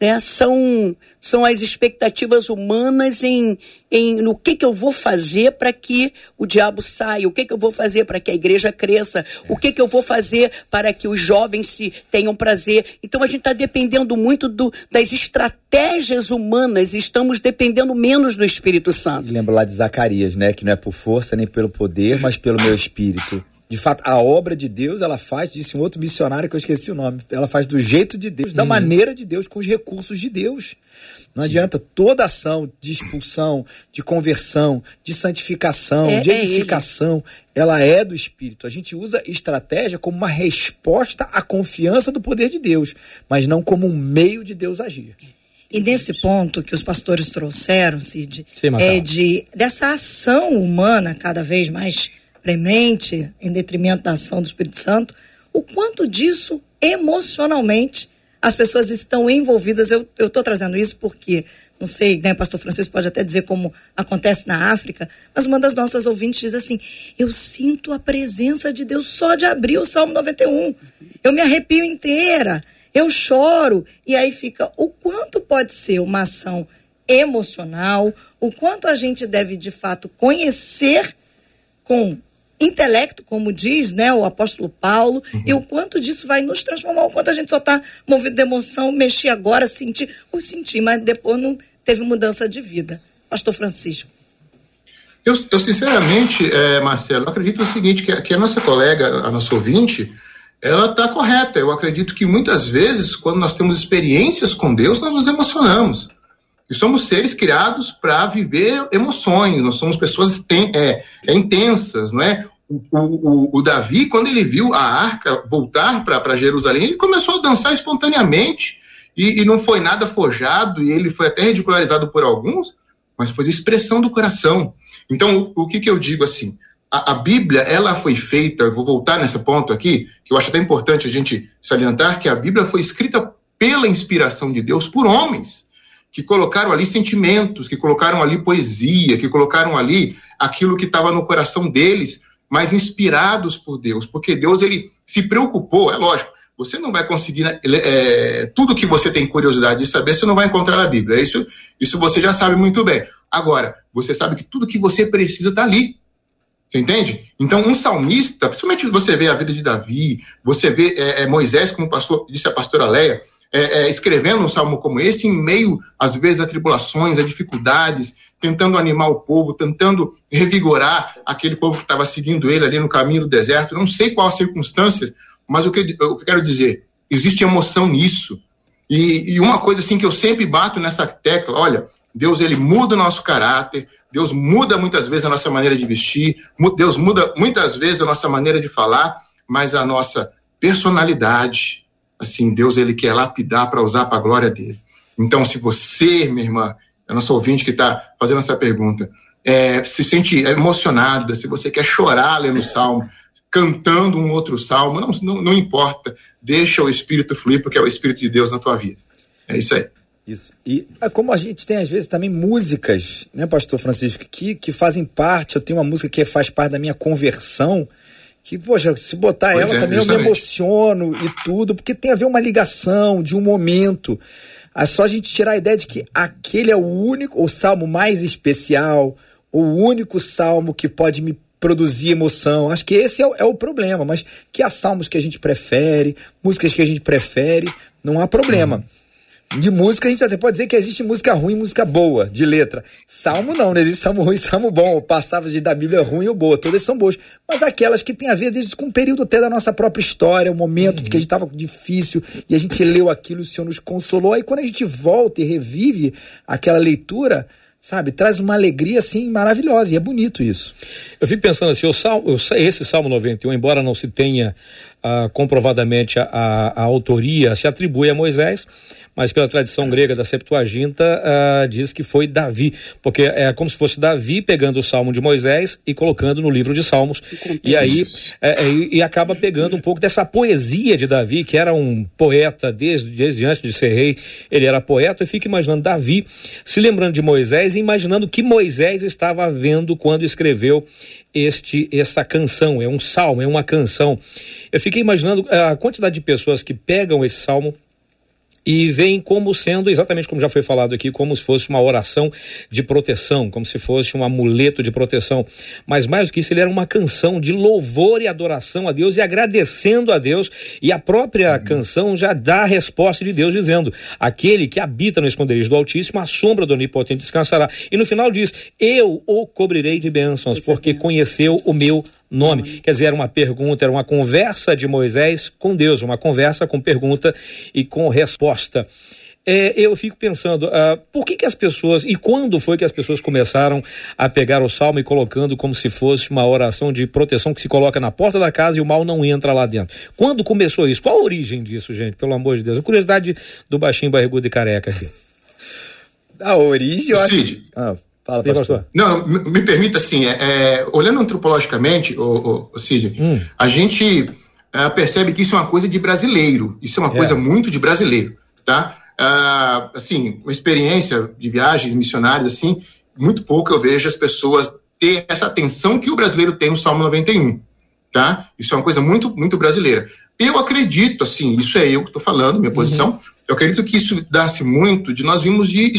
né? São, são as expectativas humanas em, em no que, que eu vou fazer para que o diabo saia, o que, que eu vou fazer para que a igreja cresça, o que, que eu vou fazer para que os jovens se tenham prazer. Então a gente está dependendo muito do, das estratégias humanas, estamos dependendo menos do Espírito Santo. Lembro lá de Zacarias, né? Que não é por força nem pelo poder, mas pelo meu espírito. De fato, a obra de Deus, ela faz, disse um outro missionário que eu esqueci o nome, ela faz do jeito de Deus, da uhum. maneira de Deus, com os recursos de Deus. Não Sim. adianta toda ação de expulsão, de conversão, de santificação, é, de é edificação, é ela é do Espírito. A gente usa estratégia como uma resposta à confiança do poder de Deus, mas não como um meio de Deus agir. E nesse ponto que os pastores trouxeram, Cid, Sim, é de dessa ação humana cada vez mais premente, em detrimento da ação do Espírito Santo, o quanto disso emocionalmente as pessoas estão envolvidas. Eu estou trazendo isso porque, não sei, né, pastor Francisco pode até dizer como acontece na África, mas uma das nossas ouvintes diz assim: eu sinto a presença de Deus só de abrir o Salmo 91. Eu me arrepio inteira, eu choro. E aí fica o quanto pode ser uma ação emocional, o quanto a gente deve de fato conhecer com intelecto, como diz né, o apóstolo Paulo, uhum. e o quanto disso vai nos transformar, o quanto a gente só está movido de emoção, mexer agora, sentir, ou sentir, mas depois não teve mudança de vida. Pastor Francisco. Eu, eu sinceramente, é, Marcelo, acredito o seguinte, que, que a nossa colega, a nossa ouvinte, ela está correta. Eu acredito que muitas vezes, quando nós temos experiências com Deus, nós nos emocionamos. E somos seres criados para viver emoções, nós somos pessoas ten, é, é, intensas, não é? O, o, o, Davi, quando ele viu a arca voltar para Jerusalém, ele começou a dançar espontaneamente e, e, não foi nada forjado e ele foi até ridicularizado por alguns, mas foi a expressão do coração. Então, o, o que, que eu digo assim? A, a, Bíblia, ela foi feita, eu vou voltar nesse ponto aqui, que eu acho até importante a gente salientar, que a Bíblia foi escrita pela inspiração de Deus por homens que colocaram ali sentimentos, que colocaram ali poesia, que colocaram ali aquilo que estava no coração deles, mas inspirados por Deus, porque Deus ele se preocupou, é lógico. Você não vai conseguir né, é, tudo que você tem curiosidade de saber, você não vai encontrar na Bíblia. Isso, isso você já sabe muito bem. Agora, você sabe que tudo que você precisa está ali. Você entende? Então, um salmista, principalmente você vê a vida de Davi, você vê é, é, Moisés, como pastor, disse a pastora Leia, é, é, escrevendo um salmo como esse, em meio, às vezes, a tribulações, a dificuldades, tentando animar o povo, tentando revigorar aquele povo que estava seguindo ele ali no caminho do deserto. Não sei quais circunstâncias, mas o que, eu quero dizer, existe emoção nisso. E, e uma coisa assim que eu sempre bato nessa tecla, olha, Deus ele muda o nosso caráter, Deus muda muitas vezes a nossa maneira de vestir, Deus muda muitas vezes a nossa maneira de falar, mas a nossa personalidade, assim, Deus ele quer lapidar para usar para a glória dele. Então, se você, minha irmã, é nosso ouvinte que está fazendo essa pergunta, é, se sente emocionada, se você quer chorar lendo o salmo, cantando um outro salmo, não, não, não importa, deixa o Espírito fluir, porque é o Espírito de Deus na tua vida. É isso aí. Isso. E é como a gente tem, às vezes, também músicas, né, pastor Francisco, que, que fazem parte, eu tenho uma música que faz parte da minha conversão, que, poxa, se botar pois ela é, também justamente. eu me emociono e tudo, porque tem a ver uma ligação de um momento. É só a gente tirar a ideia de que aquele é o único, o salmo mais especial, o único salmo que pode me produzir emoção. Acho que esse é o, é o problema, mas que há salmos que a gente prefere, músicas que a gente prefere, não há problema. Uhum. De música, a gente até pode dizer que existe música ruim e música boa, de letra. Salmo não, não existe salmo ruim e salmo bom. Passagem da Bíblia ruim ou boa, todas são boas. Mas aquelas que têm a ver vezes, com um período até da nossa própria história, um momento uhum. que a gente estava difícil e a gente leu aquilo, o Senhor nos consolou. Aí quando a gente volta e revive aquela leitura, sabe? Traz uma alegria assim maravilhosa e é bonito isso. Eu fico pensando assim, o salmo, esse Salmo 91, embora não se tenha ah, comprovadamente a, a, a, autoria, se atribui a Moisés, mas pela tradição grega da Septuaginta uh, diz que foi Davi, porque é como se fosse Davi pegando o Salmo de Moisés e colocando no livro de Salmos, e aí é, é, e acaba pegando um pouco dessa poesia de Davi, que era um poeta desde, desde antes de ser rei, ele era poeta, e fica imaginando Davi se lembrando de Moisés e imaginando que Moisés estava vendo quando escreveu este esta canção, é um salmo, é uma canção. Eu fiquei imaginando a quantidade de pessoas que pegam esse salmo e vem como sendo, exatamente como já foi falado aqui, como se fosse uma oração de proteção, como se fosse um amuleto de proteção. Mas mais do que isso, ele era uma canção de louvor e adoração a Deus e agradecendo a Deus. E a própria uhum. canção já dá a resposta de Deus dizendo: aquele que habita no esconderijo do Altíssimo, a sombra do Onipotente descansará. E no final diz: Eu o cobrirei de bênçãos, porque conheceu o meu nome. Quer dizer, era uma pergunta, era uma conversa de Moisés com Deus, uma conversa com pergunta e com resposta. É, eu fico pensando, uh, por que, que as pessoas, e quando foi que as pessoas começaram a pegar o salmo e colocando como se fosse uma oração de proteção que se coloca na porta da casa e o mal não entra lá dentro? Quando começou isso? Qual a origem disso, gente? Pelo amor de Deus. A curiosidade do baixinho barrigudo e careca aqui. A origem, eu acho. Cid, ah, Fala, Sim, pastor. Não, me, me permita assim, é, é, olhando antropologicamente, o, o, o Cid, hum. a gente é, percebe que isso é uma coisa de brasileiro. Isso é uma é. coisa muito de brasileiro, tá? Ah, assim, uma experiência de viagens missionárias, assim, muito pouco eu vejo as pessoas ter essa atenção que o brasileiro tem no Salmo 91, tá? Isso é uma coisa muito, muito brasileira. Eu acredito, assim, isso é eu que estou falando, minha uhum. posição, eu acredito que isso dá-se muito de nós vimos de,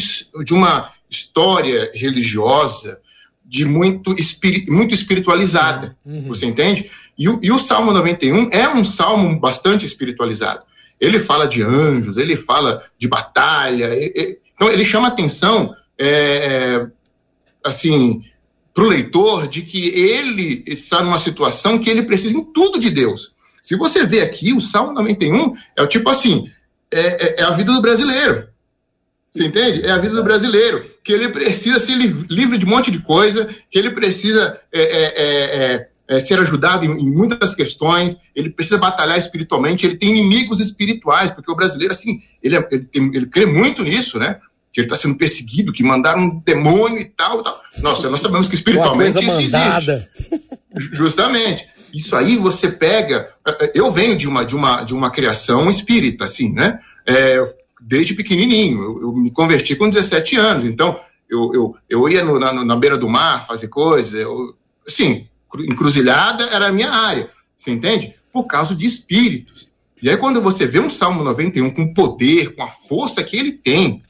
de uma história religiosa de muito, espiri muito espiritualizada, uhum. você entende? E o, e o Salmo 91 é um salmo bastante espiritualizado. Ele fala de anjos, ele fala de batalha, e, e, então ele chama atenção, é, é assim, para o leitor de que ele está numa situação que ele precisa em tudo de Deus. Se você vê aqui, o Salmo 91 é o tipo assim, é, é, é a vida do brasileiro. Você entende? É a vida do brasileiro, que ele precisa ser livre de um monte de coisa, que ele precisa é, é, é, é, ser ajudado em, em, muitas questões, ele precisa batalhar espiritualmente, ele tem inimigos espirituais, porque o brasileiro, assim, ele, é, ele, tem, ele crê muito nisso, né? Que ele está sendo perseguido, que mandaram um demônio e tal, tal. Nossa, nós sabemos que espiritualmente isso mandada. existe. Justamente. Isso aí você pega. Eu venho de uma, de uma, de uma criação espírita, assim, né? É, desde pequenininho. Eu, eu, me converti com 17 anos, então eu, eu, eu ia no, na, na, beira do mar fazer coisas. Assim, encruzilhada era a minha área, você entende? Por causa de espíritos. E aí, quando você vê um Salmo 91 com poder, com a força que ele tem,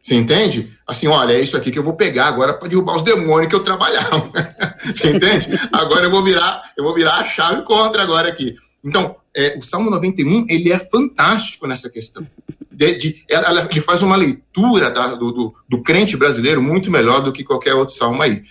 você entende? Assim, olha, é isso aqui que eu vou pegar agora para derrubar os demônios que eu trabalhava. você entende? Agora eu vou virar, eu vou virar a chave contra agora aqui. Então, é, o Salmo 91 ele é fantástico nessa questão. De, de, ela, ele faz uma leitura da, do, do, do, crente brasileiro muito melhor do que qualquer outro salmo aí.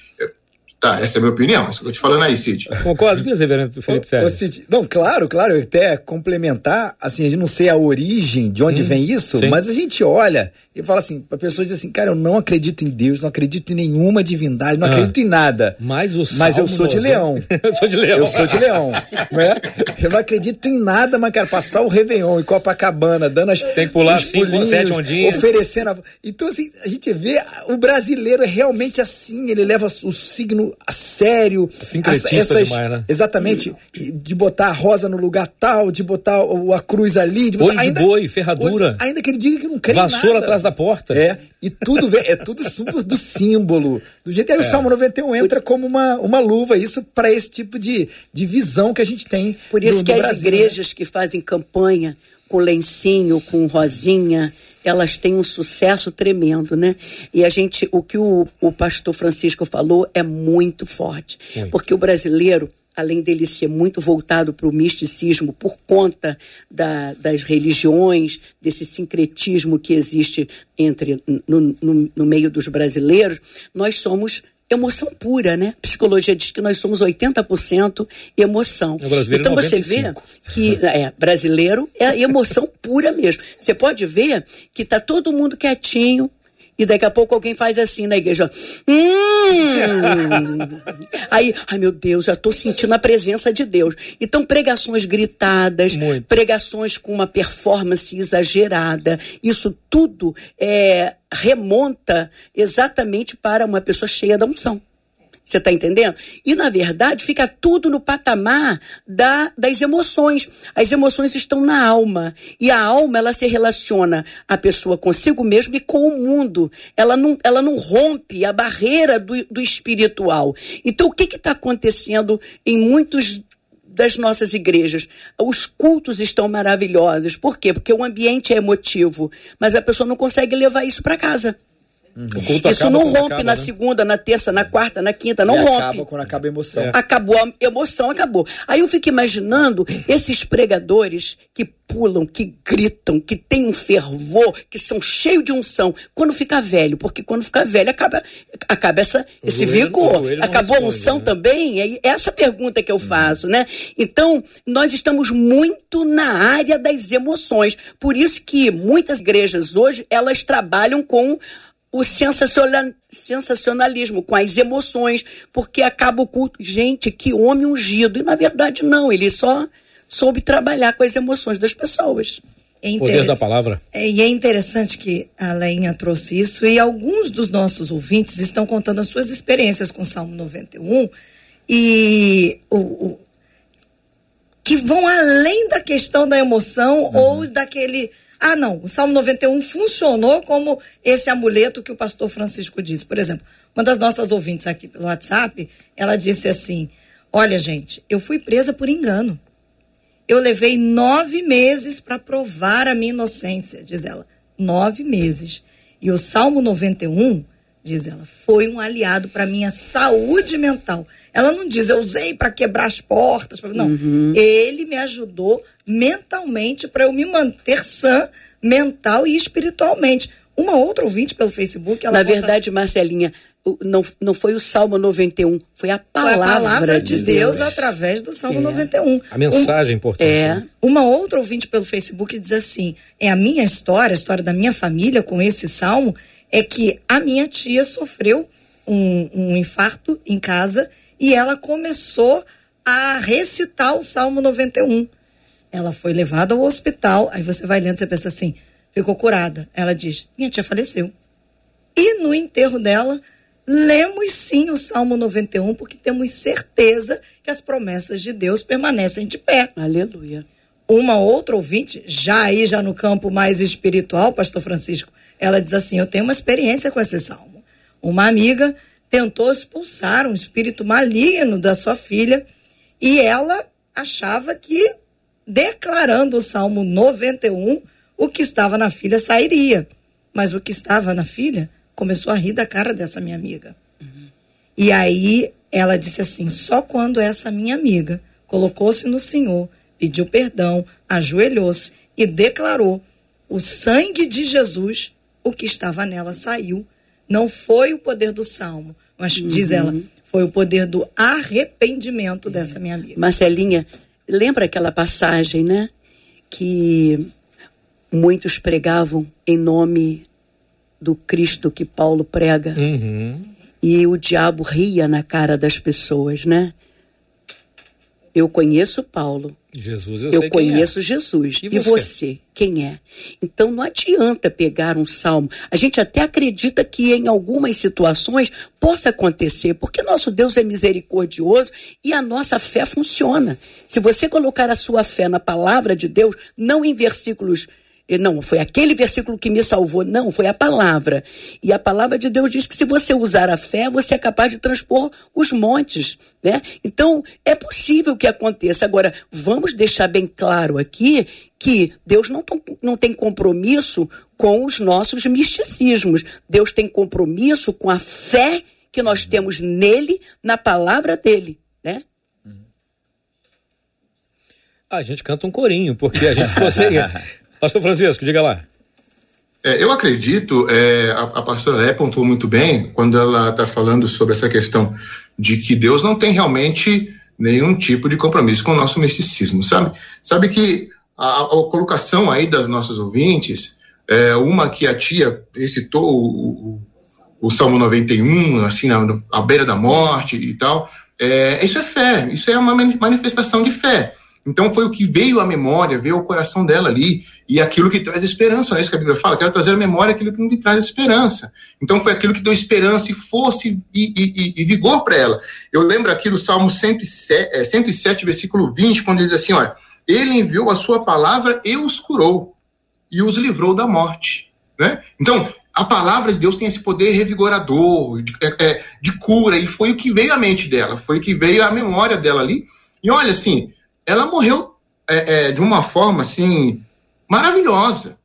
Tá, essa é a minha opinião. Isso que eu tô te falando aí, Cid. Concordo com você, Felipe Félix? Cid, não, claro, claro, até complementar, assim, a gente não sei a origem de onde hum, vem isso, sim. mas a gente olha e fala assim, a pessoa diz assim, cara, eu não acredito em Deus, não acredito em nenhuma divindade, não ah, acredito em nada. Mas, o mas eu sou de leão. eu sou de leão. Eu sou de leão. né? Eu não acredito em nada, mas quero passar o Réveillon em Copacabana, dando as. Tem que pular cinco, sete ondinhas. Oferecendo. A... Então, assim, a gente vê o brasileiro é realmente assim, ele leva o signo a sério. Sincretista essas, demais, né? Exatamente. De botar a rosa no lugar tal, de botar a cruz ali. De botar, Olho ainda, de boi, ferradura. ainda que ele diga que não crê Vassoura nada. atrás da porta. É. E tudo é tudo do símbolo. Do jeito aí é. o Salmo 91 entra como uma, uma luva, isso para esse tipo de, de visão que a gente tem. Por isso do, que do as Brasil, né? igrejas né? que fazem campanha com lencinho, com rosinha, elas têm um sucesso tremendo, né? E a gente, o que o, o pastor Francisco falou é muito forte. Porque o brasileiro, além dele ser muito voltado para o misticismo por conta da, das religiões, desse sincretismo que existe entre no, no, no meio dos brasileiros, nós somos emoção pura, né? Psicologia diz que nós somos 80% emoção. então você vê que é brasileiro é emoção pura mesmo. Você pode ver que tá todo mundo quietinho, e daqui a pouco alguém faz assim na igreja. Hum! Aí, ai meu Deus, já estou sentindo a presença de Deus. Então, pregações gritadas, Muito. pregações com uma performance exagerada, isso tudo é, remonta exatamente para uma pessoa cheia da unção. Você está entendendo? E, na verdade, fica tudo no patamar da, das emoções. As emoções estão na alma. E a alma, ela se relaciona a pessoa consigo mesmo e com o mundo. Ela não, ela não rompe a barreira do, do espiritual. Então, o que está acontecendo em muitos das nossas igrejas. Os cultos estão maravilhosos. Por quê? Porque o ambiente é emotivo, mas a pessoa não consegue levar isso para casa. Uhum. Isso não rompe acaba, na né? segunda, na terça, na quarta, na quinta, não e rompe. Acaba quando acaba a emoção. É. Acabou a emoção, acabou. Aí eu fico imaginando esses pregadores que pulam, que gritam, que têm um fervor, que são cheios de unção, quando fica velho, porque quando fica velho acaba, acaba essa, esse vigor. Acabou responde, a unção né? também? É essa pergunta que eu faço, né? Então, nós estamos muito na área das emoções. Por isso que muitas igrejas hoje, elas trabalham com o sensacionalismo, com as emoções, porque acaba o culto. Gente, que homem ungido. E na verdade, não, ele só soube trabalhar com as emoções das pessoas. É Poder da palavra. É, e é interessante que a Leinha trouxe isso e alguns dos nossos ouvintes estão contando as suas experiências com o Salmo 91 e o, o que vão além da questão da emoção uhum. ou daquele ah, não, o Salmo 91 funcionou como esse amuleto que o pastor Francisco disse. Por exemplo, uma das nossas ouvintes aqui pelo WhatsApp, ela disse assim: Olha, gente, eu fui presa por engano. Eu levei nove meses para provar a minha inocência, diz ela. Nove meses. E o Salmo 91, diz ela, foi um aliado para minha saúde mental. Ela não diz, eu usei para quebrar as portas. Pra... Não. Uhum. Ele me ajudou mentalmente para eu me manter sã mental e espiritualmente. Uma outra ouvinte pelo Facebook. Ela Na verdade, assim, Marcelinha, não, não foi o Salmo 91, foi a palavra, foi a palavra de, de Deus, Deus, através do Salmo é. 91. A mensagem um, importante. É. Né? Uma outra ouvinte pelo Facebook diz assim: é a minha história, a história da minha família com esse salmo, é que a minha tia sofreu um, um infarto em casa e ela começou a recitar o Salmo 91. Ela foi levada ao hospital, aí você vai lendo, você pensa assim, ficou curada. Ela diz: Minha tia faleceu. E no enterro dela, lemos sim o Salmo 91, porque temos certeza que as promessas de Deus permanecem de pé. Aleluia. Uma outra ouvinte, já aí, já no campo mais espiritual, Pastor Francisco, ela diz assim: Eu tenho uma experiência com esse salmo. Uma amiga tentou expulsar um espírito maligno da sua filha e ela achava que, declarando o Salmo 91, o que estava na filha sairia. Mas o que estava na filha começou a rir da cara dessa minha amiga. Uhum. E aí ela disse assim: só quando essa minha amiga colocou-se no Senhor, pediu perdão, ajoelhou-se e declarou: o sangue de Jesus, o que estava nela saiu não foi o poder do salmo, mas uhum. diz ela, Foi o poder do arrependimento dessa minha amiga. Marcelinha, lembra aquela passagem, né? Que muitos pregavam em nome do Cristo que Paulo prega. Uhum. E o diabo ria na cara das pessoas, né? Eu conheço Paulo. Jesus, eu, Eu, é. conheço Jesus. E E, você? você? quem é? Então não adianta pegar um salmo. A gente até acredita que em algumas situações possa acontecer, porque nosso Deus é misericordioso e a nossa fé funciona. Se você colocar a sua fé na palavra de Deus, não em versículos não, foi aquele versículo que me salvou. Não, foi a palavra. E a palavra de Deus diz que se você usar a fé, você é capaz de transpor os montes, né? Então, é possível que aconteça. Agora, vamos deixar bem claro aqui que Deus não, não tem compromisso com os nossos misticismos. Deus tem compromisso com a fé que nós temos nele, na palavra dele, né? Ah, a gente canta um corinho, porque a gente sem. Pastor Francisco, diga lá. É, eu acredito, é, a, a pastora Lé pontuou muito bem quando ela está falando sobre essa questão de que Deus não tem realmente nenhum tipo de compromisso com o nosso misticismo, sabe? Sabe que a, a colocação aí das nossas ouvintes, é, uma que a tia recitou o, o, o Salmo 91, assim, na, no- à beira da morte e tal, é, isso é fé, isso é uma mani- manifestação de fé. Então foi o que veio à memória, veio ao coração dela ali, e aquilo que traz esperança, não é isso que a Bíblia fala? Quero trazer à memória aquilo que me traz esperança. Então foi aquilo que deu esperança e força e, e- e- e vigor para ela. Eu lembro aqui do Salmo 107, é, 107, versículo 20, quando diz assim: olha, ele enviou a sua palavra e os curou, e os livrou da morte. Né? Então, a palavra de Deus tem esse poder revigorador, de, é, é, de cura, e foi o que veio à mente dela, foi o que veio à memória dela ali. E olha, assim, ela morreu é, é, de uma forma assim maravilhosa.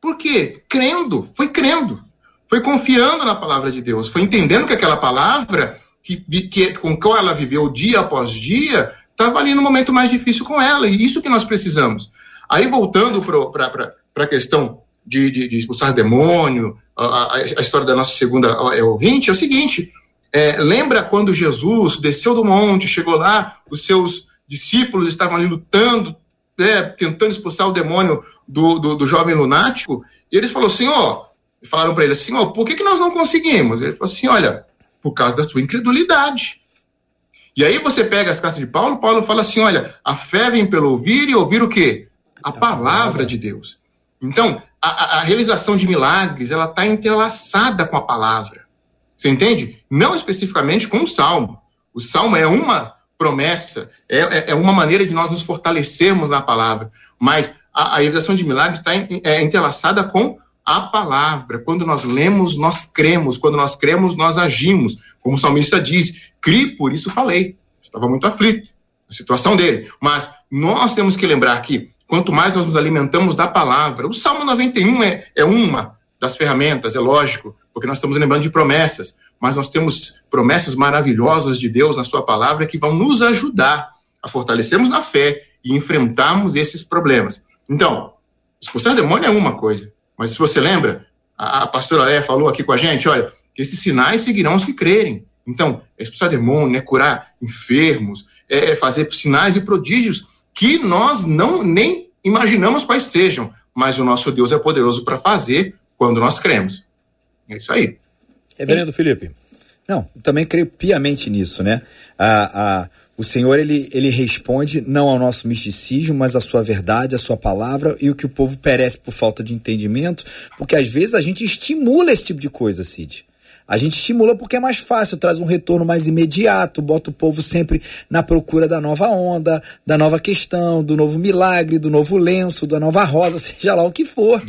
Por quê? Crendo, foi crendo, foi confiando na palavra de Deus, foi entendendo que aquela palavra que, que com qual ela viveu dia após dia estava ali no momento mais difícil com ela, e isso que nós precisamos. Aí voltando para a questão de, de, de expulsar demônio, a, a- a história da nossa segunda é, ouvinte, é o seguinte: é, lembra quando Jesus desceu do monte, chegou lá, os seus discípulos estavam ali lutando, né, tentando expulsar o demônio do, do, do jovem lunático, e eles falaram assim: ó, falaram para ele assim: ó, por que, que nós não conseguimos? Ele falou assim: olha, por causa da sua incredulidade. E aí você pega as cartas de Paulo, Paulo fala assim: olha, a fé vem pelo ouvir e ouvir o quê? A palavra de Deus. Então, a, a- realização de milagres, ela está entrelaçada com a palavra. Você entende? Não especificamente com o salmo. O salmo é uma promessa, é, é- é uma maneira de nós nos fortalecermos na palavra. Mas a, a realização de milagres está é, entrelaçada com a palavra. Quando nós lemos, nós cremos. Quando nós cremos, nós agimos. Como o salmista diz, cri, por isso falei. Estava muito aflito, a situação dele. Mas nós temos que lembrar que quanto mais nós nos alimentamos da palavra, o Salmo 91 é, é uma das ferramentas, é lógico, porque nós estamos lembrando de promessas, mas nós temos promessas maravilhosas de Deus na Sua palavra que vão nos ajudar a fortalecermos na fé e enfrentarmos esses problemas. Então, expulsar demônio é uma coisa, mas se você lembra, a, a pastora Léa falou aqui com a gente, olha, esses sinais seguirão os que crerem. Então, é expulsar demônio, é curar enfermos, é fazer sinais e prodígios que nós não nem imaginamos quais sejam, mas o nosso Deus é poderoso para fazer quando nós cremos. É isso aí. Reverendo Felipe. Não, também creio piamente nisso, né? A, a, o Senhor, ele, ele responde não ao nosso misticismo, mas à sua verdade, à sua palavra e o que o povo perece por falta de entendimento, porque às vezes a gente estimula esse tipo de coisa, Cid. A gente estimula porque é mais fácil, traz um retorno mais imediato, bota o povo sempre na procura da nova onda, da nova questão, do novo milagre, do novo lenço, da nova rosa, seja lá o que for.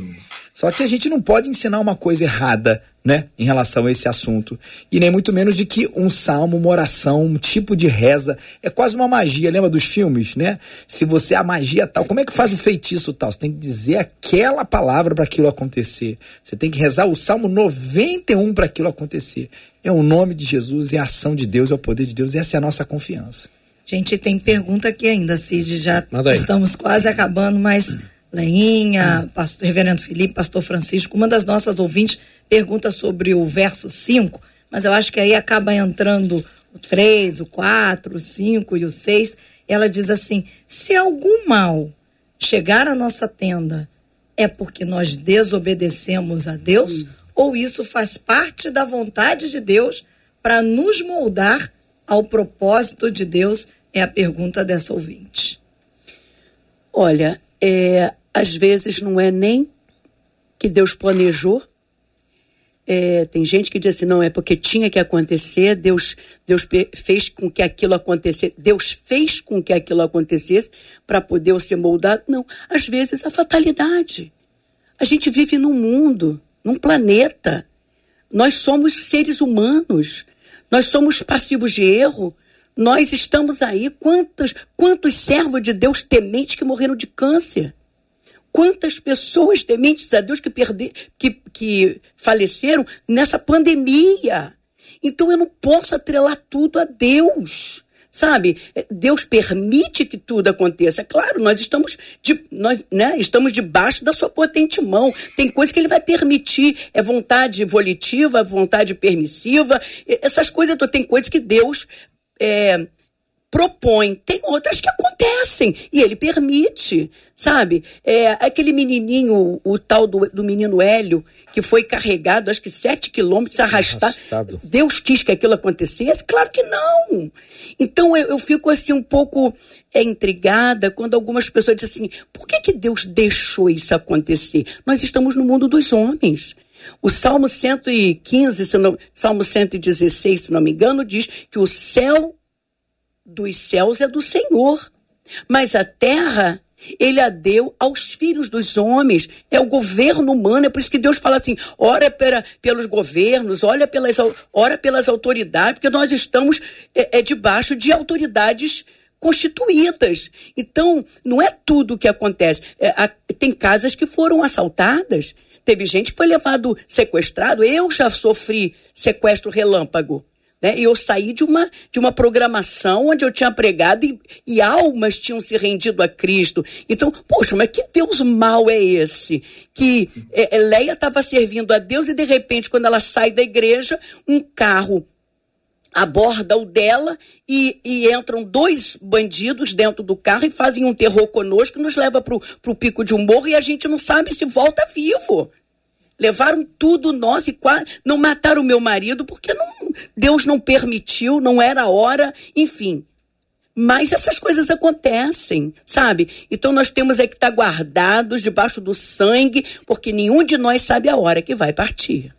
Só que a gente não pode ensinar uma coisa errada, né, em relação a esse assunto. E nem muito menos de que um salmo, uma oração, um tipo de reza. É quase uma magia, lembra dos filmes, né? Se você, a magia tal, como é que faz o feitiço tal? Você tem que dizer aquela palavra para aquilo acontecer. Você tem que rezar o salmo 91 para aquilo acontecer. É o nome de Jesus, é a ação de Deus, é o poder de Deus, essa é a nossa confiança. Gente, tem pergunta aqui ainda, Cid. Já estamos quase acabando, mas Leinha, pastor, Reverendo Felipe, Pastor Francisco, uma das nossas ouvintes pergunta sobre o verso 5, mas eu acho que aí acaba entrando o 3, o 4, o 5 e o 6, ela diz assim: se algum mal chegar à nossa tenda, é porque nós desobedecemos a Deus? Hum. Ou isso faz parte da vontade de Deus para nos moldar ao propósito de Deus? É a pergunta dessa ouvinte. Olha, é, às vezes não é nem que Deus planejou. É, tem gente que diz assim, não, é porque tinha que acontecer, Deus, Deus fez com que aquilo acontecesse, Deus fez com que aquilo acontecesse para poder ser moldado. Não, às vezes a fatalidade. A gente vive num mundo, num planeta. Nós somos seres humanos. Nós somos passivos de erro. Nós estamos aí. Quantos, quantos servos de Deus tementes que morreram de câncer? Quantas pessoas tementes a Deus que, perder, que, que faleceram nessa pandemia? Então eu não posso atrelar tudo a Deus. Sabe? Deus permite que tudo aconteça. É claro, nós estamos, de, nós, né, estamos debaixo da sua potente mão. Tem coisas que ele vai permitir. É vontade volitiva, vontade permissiva. Essas coisas, tem coisas que Deus é, propõe, tem outras que acontecem e ele permite, sabe? É, aquele menininho, o, tal do, do, menino Hélio, que foi carregado, acho que sete quilômetros, arrastado. arrastado. Deus quis que aquilo acontecesse? Claro que não. Então eu, eu fico assim um pouco é, intrigada quando algumas pessoas dizem assim: por que, que Deus deixou isso acontecer? Nós estamos no mundo dos homens. O Salmo 115, se não, Salmo 116, se não me engano, diz que o céu dos céus é do Senhor, mas a terra ele a deu aos filhos dos homens. É o governo humano, é por isso que Deus fala assim: ora pela, pelos governos, olha pelas, ora pelas autoridades, porque nós estamos é, é debaixo de autoridades constituídas. Então, não é tudo o que acontece. É, a, tem casas que foram assaltadas, teve gente que foi levado sequestrado. Eu já sofri sequestro relâmpago. Né? E eu saí de uma, de uma programação onde eu tinha pregado e, e almas tinham se rendido a Cristo. Então, poxa, mas que Deus mau é esse? Que é, Leia estava servindo a Deus e de repente, quando ela sai da igreja, um carro aborda o dela e, e, entram dois bandidos dentro do carro e fazem um terror conosco, nos leva para o pico de um morro e a gente não sabe se volta vivo. Levaram tudo nós e quase não mataram o meu marido porque não, Deus não permitiu, não era a hora, enfim. Mas essas coisas acontecem, sabe? Então nós temos é que estar guardados debaixo do sangue, porque nenhum de nós sabe a hora que vai partir.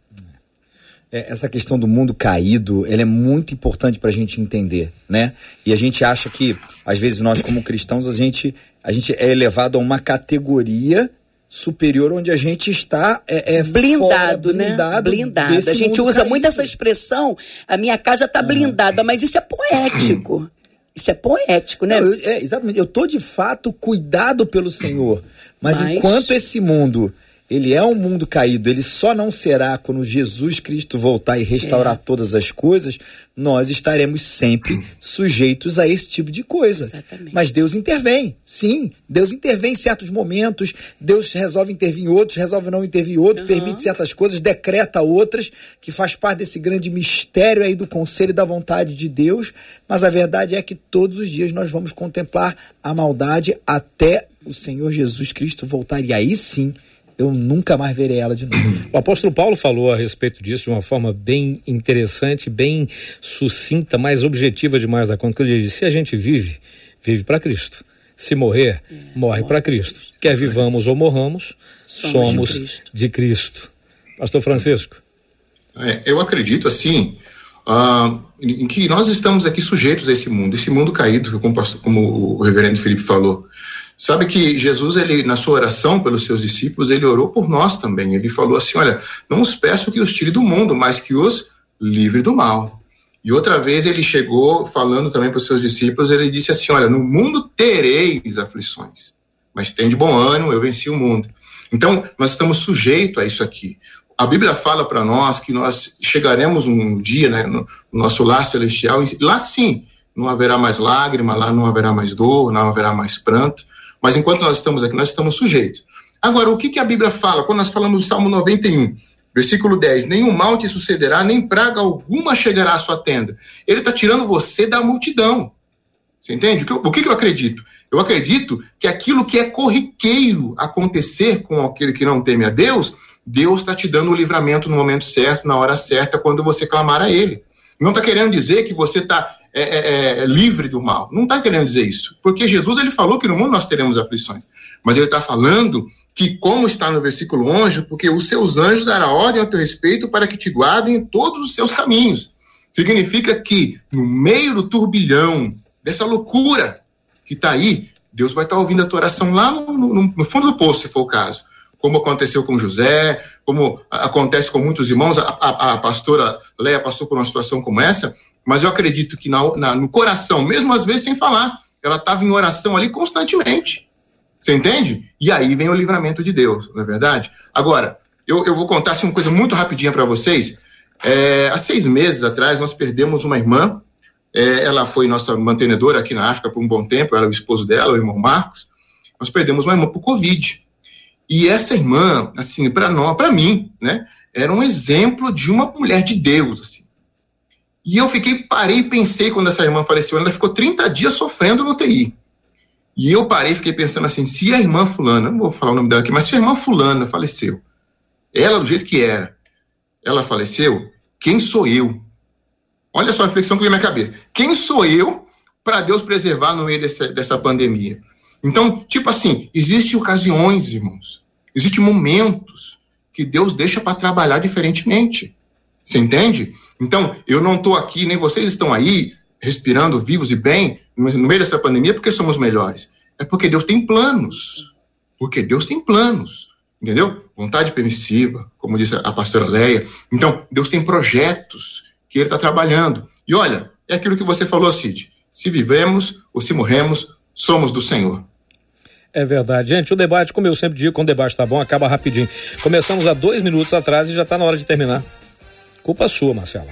É, essa questão do mundo caído, ela é muito importante para a gente entender, né? E a gente acha que, às vezes, nós como cristãos, a gente, a gente é elevado a uma categoria superior onde a gente está é, é blindado, fora, blindado, né? Blindado. A gente usa caído. muito essa expressão, a minha casa está blindada, mas isso é poético. Isso é poético, né? Não, eu, é, exatamente. Eu tô de fato cuidado pelo Senhor, mas, mas... enquanto esse mundo ele é um mundo caído, ele só não será quando Jesus Cristo voltar e restaurar é. todas as coisas, nós estaremos sempre sujeitos a esse tipo de coisa. Exatamente. Mas Deus intervém, sim, Deus intervém em certos momentos, Deus resolve intervir em outros, resolve não intervir em outros, uhum. permite certas coisas, decreta outras, que faz parte desse grande mistério aí do conselho e da vontade de Deus, mas a verdade é que todos os dias nós vamos contemplar a maldade até o Senhor Jesus Cristo voltar, e aí sim eu nunca mais verei ela de novo. O apóstolo Paulo falou a respeito disso de uma forma bem interessante, bem sucinta, mais objetiva demais da conta. Ele disse: se a gente vive, vive para Cristo. Se morrer, é, morre para Cristo. Cristo. Quer vivamos ou morramos, somos, somos de, Cristo. de, Cristo. Pastor Francisco. É, eu acredito assim. Uh, em que nós estamos aqui sujeitos a esse mundo, esse mundo caído, como, como o reverendo Felipe falou. Sabe que Jesus, ele, na sua oração pelos seus discípulos, ele orou por nós também. Ele falou assim: Olha, não os peço que os tire do mundo, mas que os livre do mal. E outra vez ele chegou falando também para os seus discípulos, ele disse assim: Olha, no mundo tereis aflições, mas tem de bom ânimo, eu venci o mundo. Então, nós estamos sujeitos a isso aqui. A Bíblia fala para nós que nós chegaremos um dia, né, no nosso lar celestial, e lá sim, não haverá mais lágrima, lá não haverá mais dor, não haverá mais pranto, mas enquanto nós estamos aqui, nós estamos sujeitos. Agora, o que, que a Bíblia fala? Quando nós falamos do Salmo 91, Versículo 10: Nenhum mal te sucederá, nem praga alguma chegará à sua tenda. Ele está tirando você da multidão. Você entende? O que, eu, o que eu acredito? Eu acredito que aquilo que é corriqueiro acontecer com aquele que não teme a Deus, Deus está te dando o livramento no momento certo, na hora certa, quando você clamar a Ele. Não está querendo dizer que você está é, é, é, livre do mal. Não está querendo dizer isso. Porque Jesus ele falou que no mundo nós teremos aflições. Mas ele está falando que, como está no versículo 11, porque os seus anjos darão ordem a teu respeito para que te guardem em todos os seus caminhos. Significa que, no meio do turbilhão, dessa loucura que está aí, Deus vai estar tá ouvindo a tua oração lá no, no, no, fundo do poço, se for o caso. Como aconteceu com José, como acontece com muitos irmãos. A, a, a pastora Leia passou por uma situação como essa, mas eu acredito que na, na, no coração, mesmo às vezes sem falar, ela estava em oração ali constantemente. Você entende? E aí vem o livramento de Deus, não é verdade? Agora, eu, eu vou contar assim, uma coisa muito rapidinha para vocês. É, há seis meses atrás, nós perdemos uma irmã. É, ela foi nossa mantenedora aqui na África por um bom tempo, ela é o esposo dela, o irmão Marcos. Nós perdemos uma irmã por Covid. E essa irmã, assim, para nós, para mim, né, era um exemplo de uma mulher de Deus, assim. E eu fiquei, parei e pensei quando essa irmã faleceu, ela ficou 30 dias sofrendo no TI. E eu parei e fiquei pensando assim: se a irmã Fulana, não vou falar o nome dela aqui, mas se a irmã Fulana faleceu, ela do jeito que era, ela faleceu, quem sou eu? Olha só a reflexão que veio na minha cabeça. Quem sou eu para Deus preservar no meio dessa, dessa pandemia? Então, tipo assim, existem ocasiões, irmãos, existem momentos que Deus deixa para trabalhar diferentemente. Você entende? Então, eu não estou aqui, nem vocês estão aí, respirando vivos e bem, no meio dessa pandemia, porque somos melhores. É porque Deus tem planos. Porque Deus tem planos. Entendeu? Vontade permissiva, como disse a pastora Leia. Então, Deus tem projetos que Ele está trabalhando. E olha, é aquilo que você falou, Cid. Se vivemos ou se morremos, somos do Senhor. É verdade. Gente, o debate, como eu sempre digo, quando o debate está bom, acaba rapidinho. Começamos há dois minutos atrás e já está na hora de terminar. Culpa sua, Marcela.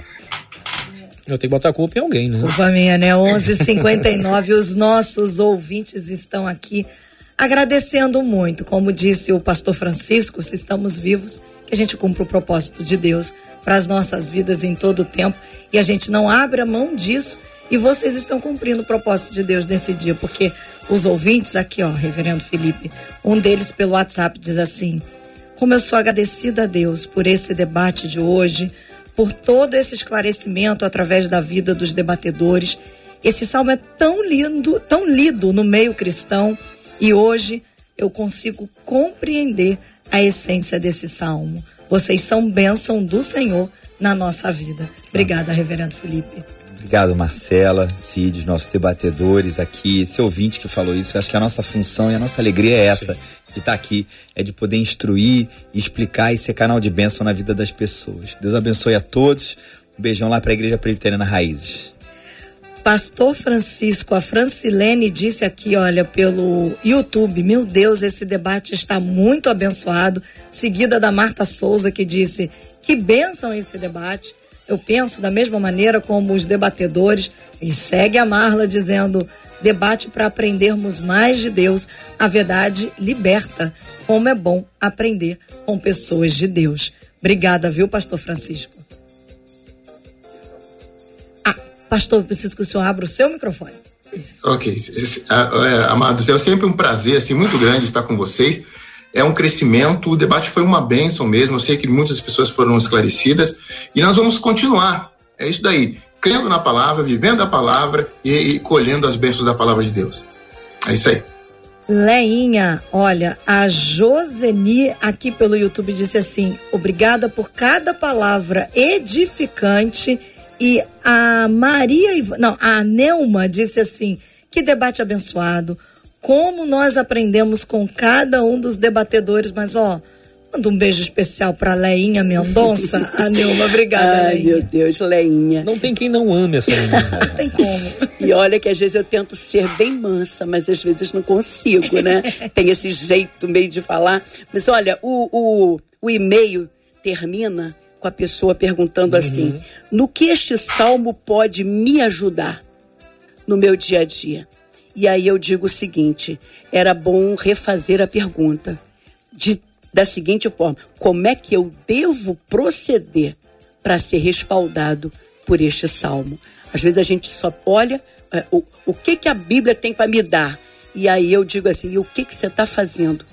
Eu tenho que botar a culpa em alguém, né? Culpa minha, né? 11:59 os nossos ouvintes estão aqui agradecendo muito. Como disse o pastor Francisco, se estamos vivos, que a gente cumpra o propósito de Deus para as nossas vidas em todo o tempo e a gente não abre a mão disso. E vocês estão cumprindo o propósito de Deus nesse dia, porque os ouvintes aqui, ó, Reverendo Felipe, um deles pelo WhatsApp diz assim: Como eu sou agradecida a Deus por esse debate de hoje por todo esse esclarecimento através da vida dos debatedores. Esse salmo é tão lindo, tão lido no meio cristão e hoje eu consigo compreender a essência desse salmo. Vocês são bênção do Senhor na nossa vida. Obrigada, Reverendo Felipe. Obrigado, Marcela, Cid, nossos debatedores aqui, esse ouvinte que falou isso. Eu acho que a nossa função e a nossa alegria é essa, Sim. De estar aqui, é de poder instruir, explicar e ser canal de bênção na vida das pessoas. Deus abençoe a todos. Um beijão lá para a Igreja Presbiteriana Raízes. Pastor Francisco, a Francilene disse aqui, olha, pelo YouTube, meu Deus, esse debate está muito abençoado. Seguida da Marta Souza, que disse, que bênção esse debate. Eu penso da mesma maneira como os debatedores, e segue a Marla dizendo: debate para aprendermos mais de Deus. A verdade liberta. Como é bom aprender com pessoas de Deus. Obrigada, viu, Pastor Francisco? Ah, Pastor, eu preciso que o senhor abra o seu microfone. Isso. Ok. É, amados, é sempre um prazer assim, muito grande estar com vocês é um crescimento, o debate foi uma bênção mesmo, eu sei que muitas pessoas foram esclarecidas e nós vamos continuar. É isso daí, crendo na palavra, vivendo a palavra e, e colhendo as bênçãos da palavra de Deus. É isso aí. Leinha, olha, a Joseni aqui pelo YouTube disse assim: obrigada por cada palavra edificante. E a Maria, não, a Neuma disse assim: que debate abençoado como nós aprendemos com cada um dos debatedores, mas ó, manda um beijo especial para Leinha Mendonça. a Nilma, obrigada, Ai, Leinha. meu Deus, Leinha. Não tem quem não ame essa menina. não tem como. E olha que às vezes eu tento ser bem mansa, mas às vezes não consigo, né? tem esse jeito meio de falar. Mas olha, o, o, o e-mail termina com a pessoa perguntando uhum. assim: no que este salmo pode me ajudar no meu dia a dia? E aí eu digo o seguinte: era bom refazer a pergunta. De da seguinte forma: como é que eu devo proceder para ser respaldado por este salmo? Às vezes a gente só olha é, o, o que, que a Bíblia tem para me dar. E aí eu digo assim: e o que, que você está fazendo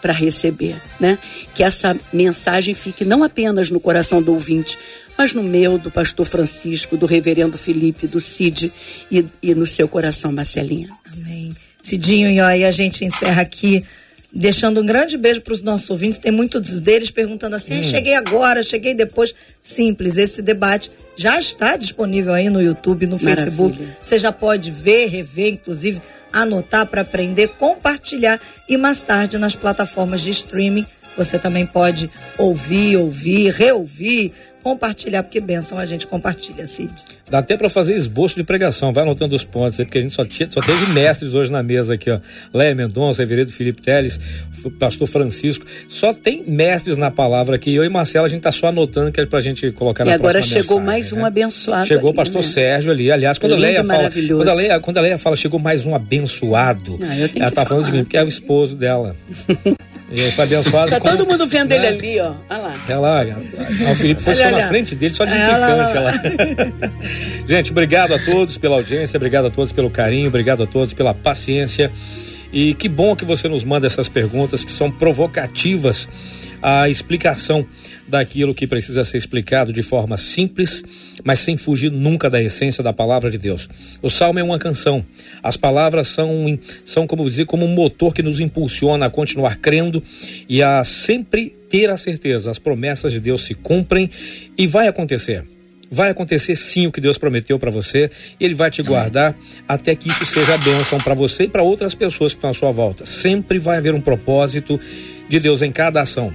para receber? Né? Que essa mensagem fique não apenas no coração do ouvinte, mas no meu, do pastor Francisco, do reverendo Felipe, do Cid e, e no seu coração, Marcelinha. Amém. Cidinho, e aí a gente encerra aqui deixando um grande beijo para os nossos ouvintes. Tem muitos deles perguntando assim: hum. cheguei agora, cheguei depois. Simples, esse debate já está disponível aí no YouTube, no Maravilha. Facebook. Você já pode ver, rever, inclusive anotar para aprender, compartilhar e mais tarde nas plataformas de streaming você também pode ouvir, ouvir, reouvir, compartilhar, porque benção a gente compartilha, Cid. Dá até para fazer esboço de pregação, vai anotando os pontos aí, porque a gente só, tinha, só teve mestres hoje na mesa aqui, ó. Léa Mendonça, Reverendo Felipe Teles, Pastor Francisco, só tem mestres na palavra aqui. Eu e Marcela, a gente tá só anotando que é pra gente colocar e na agora chegou mensagem, mais né? um abençoado. Chegou ali, o pastor né? Sérgio ali. Aliás, quando a Leia fala. Quando a Leia, quando a Leia fala, chegou mais um abençoado. Ah, ela tá falando o seguinte, porque é o esposo dela. E foi abençoado. Tá todo mundo vendo né? ele ali, ó. Olha lá. Olha lá. O Felipe foi olha, na frente dele só de implicância lá. Gente, obrigado a todos pela audiência, obrigado a todos pelo carinho, obrigado a todos pela paciência. E que bom que você nos manda essas perguntas que são provocativas a explicação daquilo que precisa ser explicado de forma simples, mas sem fugir nunca da essência da palavra de Deus. O salmo é uma canção. As palavras são, são como dizer, como um motor que nos impulsiona a continuar crendo e a sempre ter a certeza, as promessas de Deus se cumprem e vai acontecer. Vai acontecer sim o que Deus prometeu para você, Ele vai te guardar até que isso seja bênção para você e para outras pessoas que estão à sua volta. Sempre vai haver um propósito de Deus em cada ação.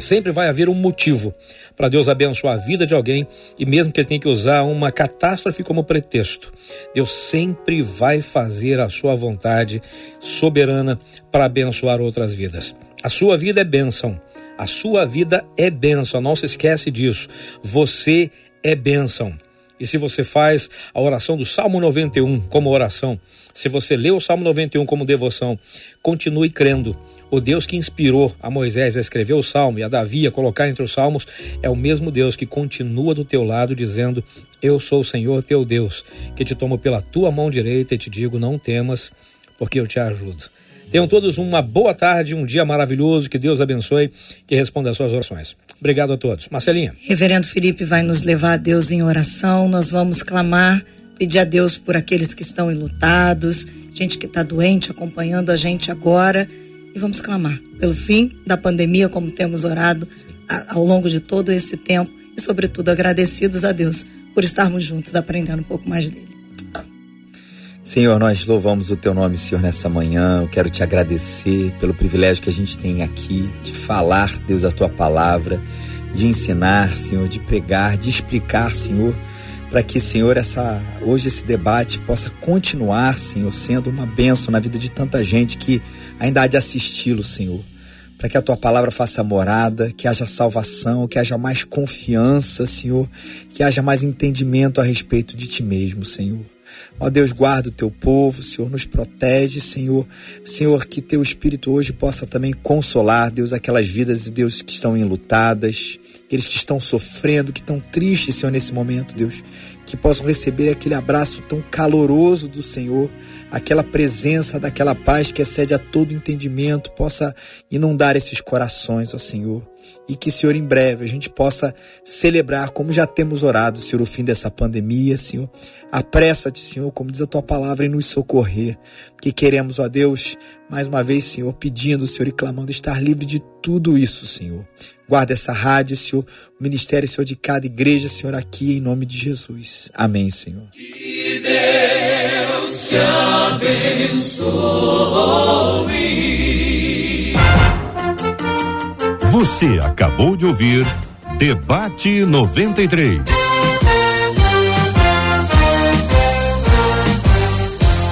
Sempre vai haver um motivo para Deus abençoar a vida de alguém e mesmo que ele tenha que usar uma catástrofe como pretexto, Deus sempre vai fazer a sua vontade soberana para abençoar outras vidas. A sua vida é bênção. A sua vida é bênção. Não se esquece disso. Você é bênção. E se você faz a oração do Salmo 91 como oração, se você lê o Salmo 91 como devoção, continue crendo o Deus que inspirou a Moisés a escrever o salmo e a Davi a colocar entre os salmos é o mesmo Deus que continua do teu lado dizendo: Eu sou o Senhor teu Deus, que te tomo pela tua mão direita e te digo: Não temas, porque eu te ajudo. Tenham todos uma boa tarde, um dia maravilhoso, que Deus abençoe, que responda às suas orações. Obrigado a todos. Marcelinha. Reverendo Felipe vai nos levar a Deus em oração, nós vamos clamar, pedir a Deus por aqueles que estão enlutados, gente que está doente acompanhando a gente agora e vamos clamar pelo fim da pandemia, como temos orado ao longo de todo esse tempo e, sobretudo, agradecidos a Deus por estarmos juntos aprendendo um pouco mais dele. Senhor, nós louvamos o teu nome, Senhor, nessa manhã. Eu quero te agradecer pelo privilégio que a gente tem aqui de falar, Deus, a tua palavra, de ensinar, Senhor, de pregar, de explicar, Senhor para que, Senhor, essa hoje esse debate possa continuar, Senhor, sendo uma bênção na vida de tanta gente que ainda há de assisti-lo, Senhor. Para que a tua palavra faça morada, que haja salvação, que haja mais confiança, Senhor, que haja mais entendimento a respeito de ti mesmo, Senhor. Ó Deus, guarda o teu povo, Senhor, nos protege, Senhor. Senhor, que teu Espírito hoje possa também consolar, Deus, aquelas vidas, Deus, que estão enlutadas, aqueles que estão sofrendo, que estão tristes, Senhor, nesse momento, Deus. Que possam receber aquele abraço tão caloroso do Senhor, aquela presença daquela paz que excede a todo entendimento, possa inundar esses corações, ó Senhor e que, Senhor, em breve a gente possa celebrar como já temos orado, Senhor, o fim dessa pandemia, Senhor. Apressa-te, Senhor, como diz a tua palavra, em nos socorrer, porque queremos, ó Deus, mais uma vez, Senhor, pedindo, Senhor, e clamando estar livre de tudo isso, Senhor. Guarda essa rádio, Senhor, o ministério, Senhor, de cada igreja, Senhor, aqui, em nome de Jesus. Amém, Senhor. Que Deus te abençoe. Você acabou de ouvir Debate 93.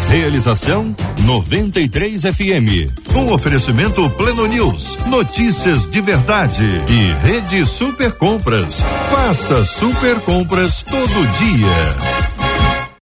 Realização 93 FM. Com oferecimento Pleno News, notícias de verdade e Rede Super Compras. Faça super compras todo dia.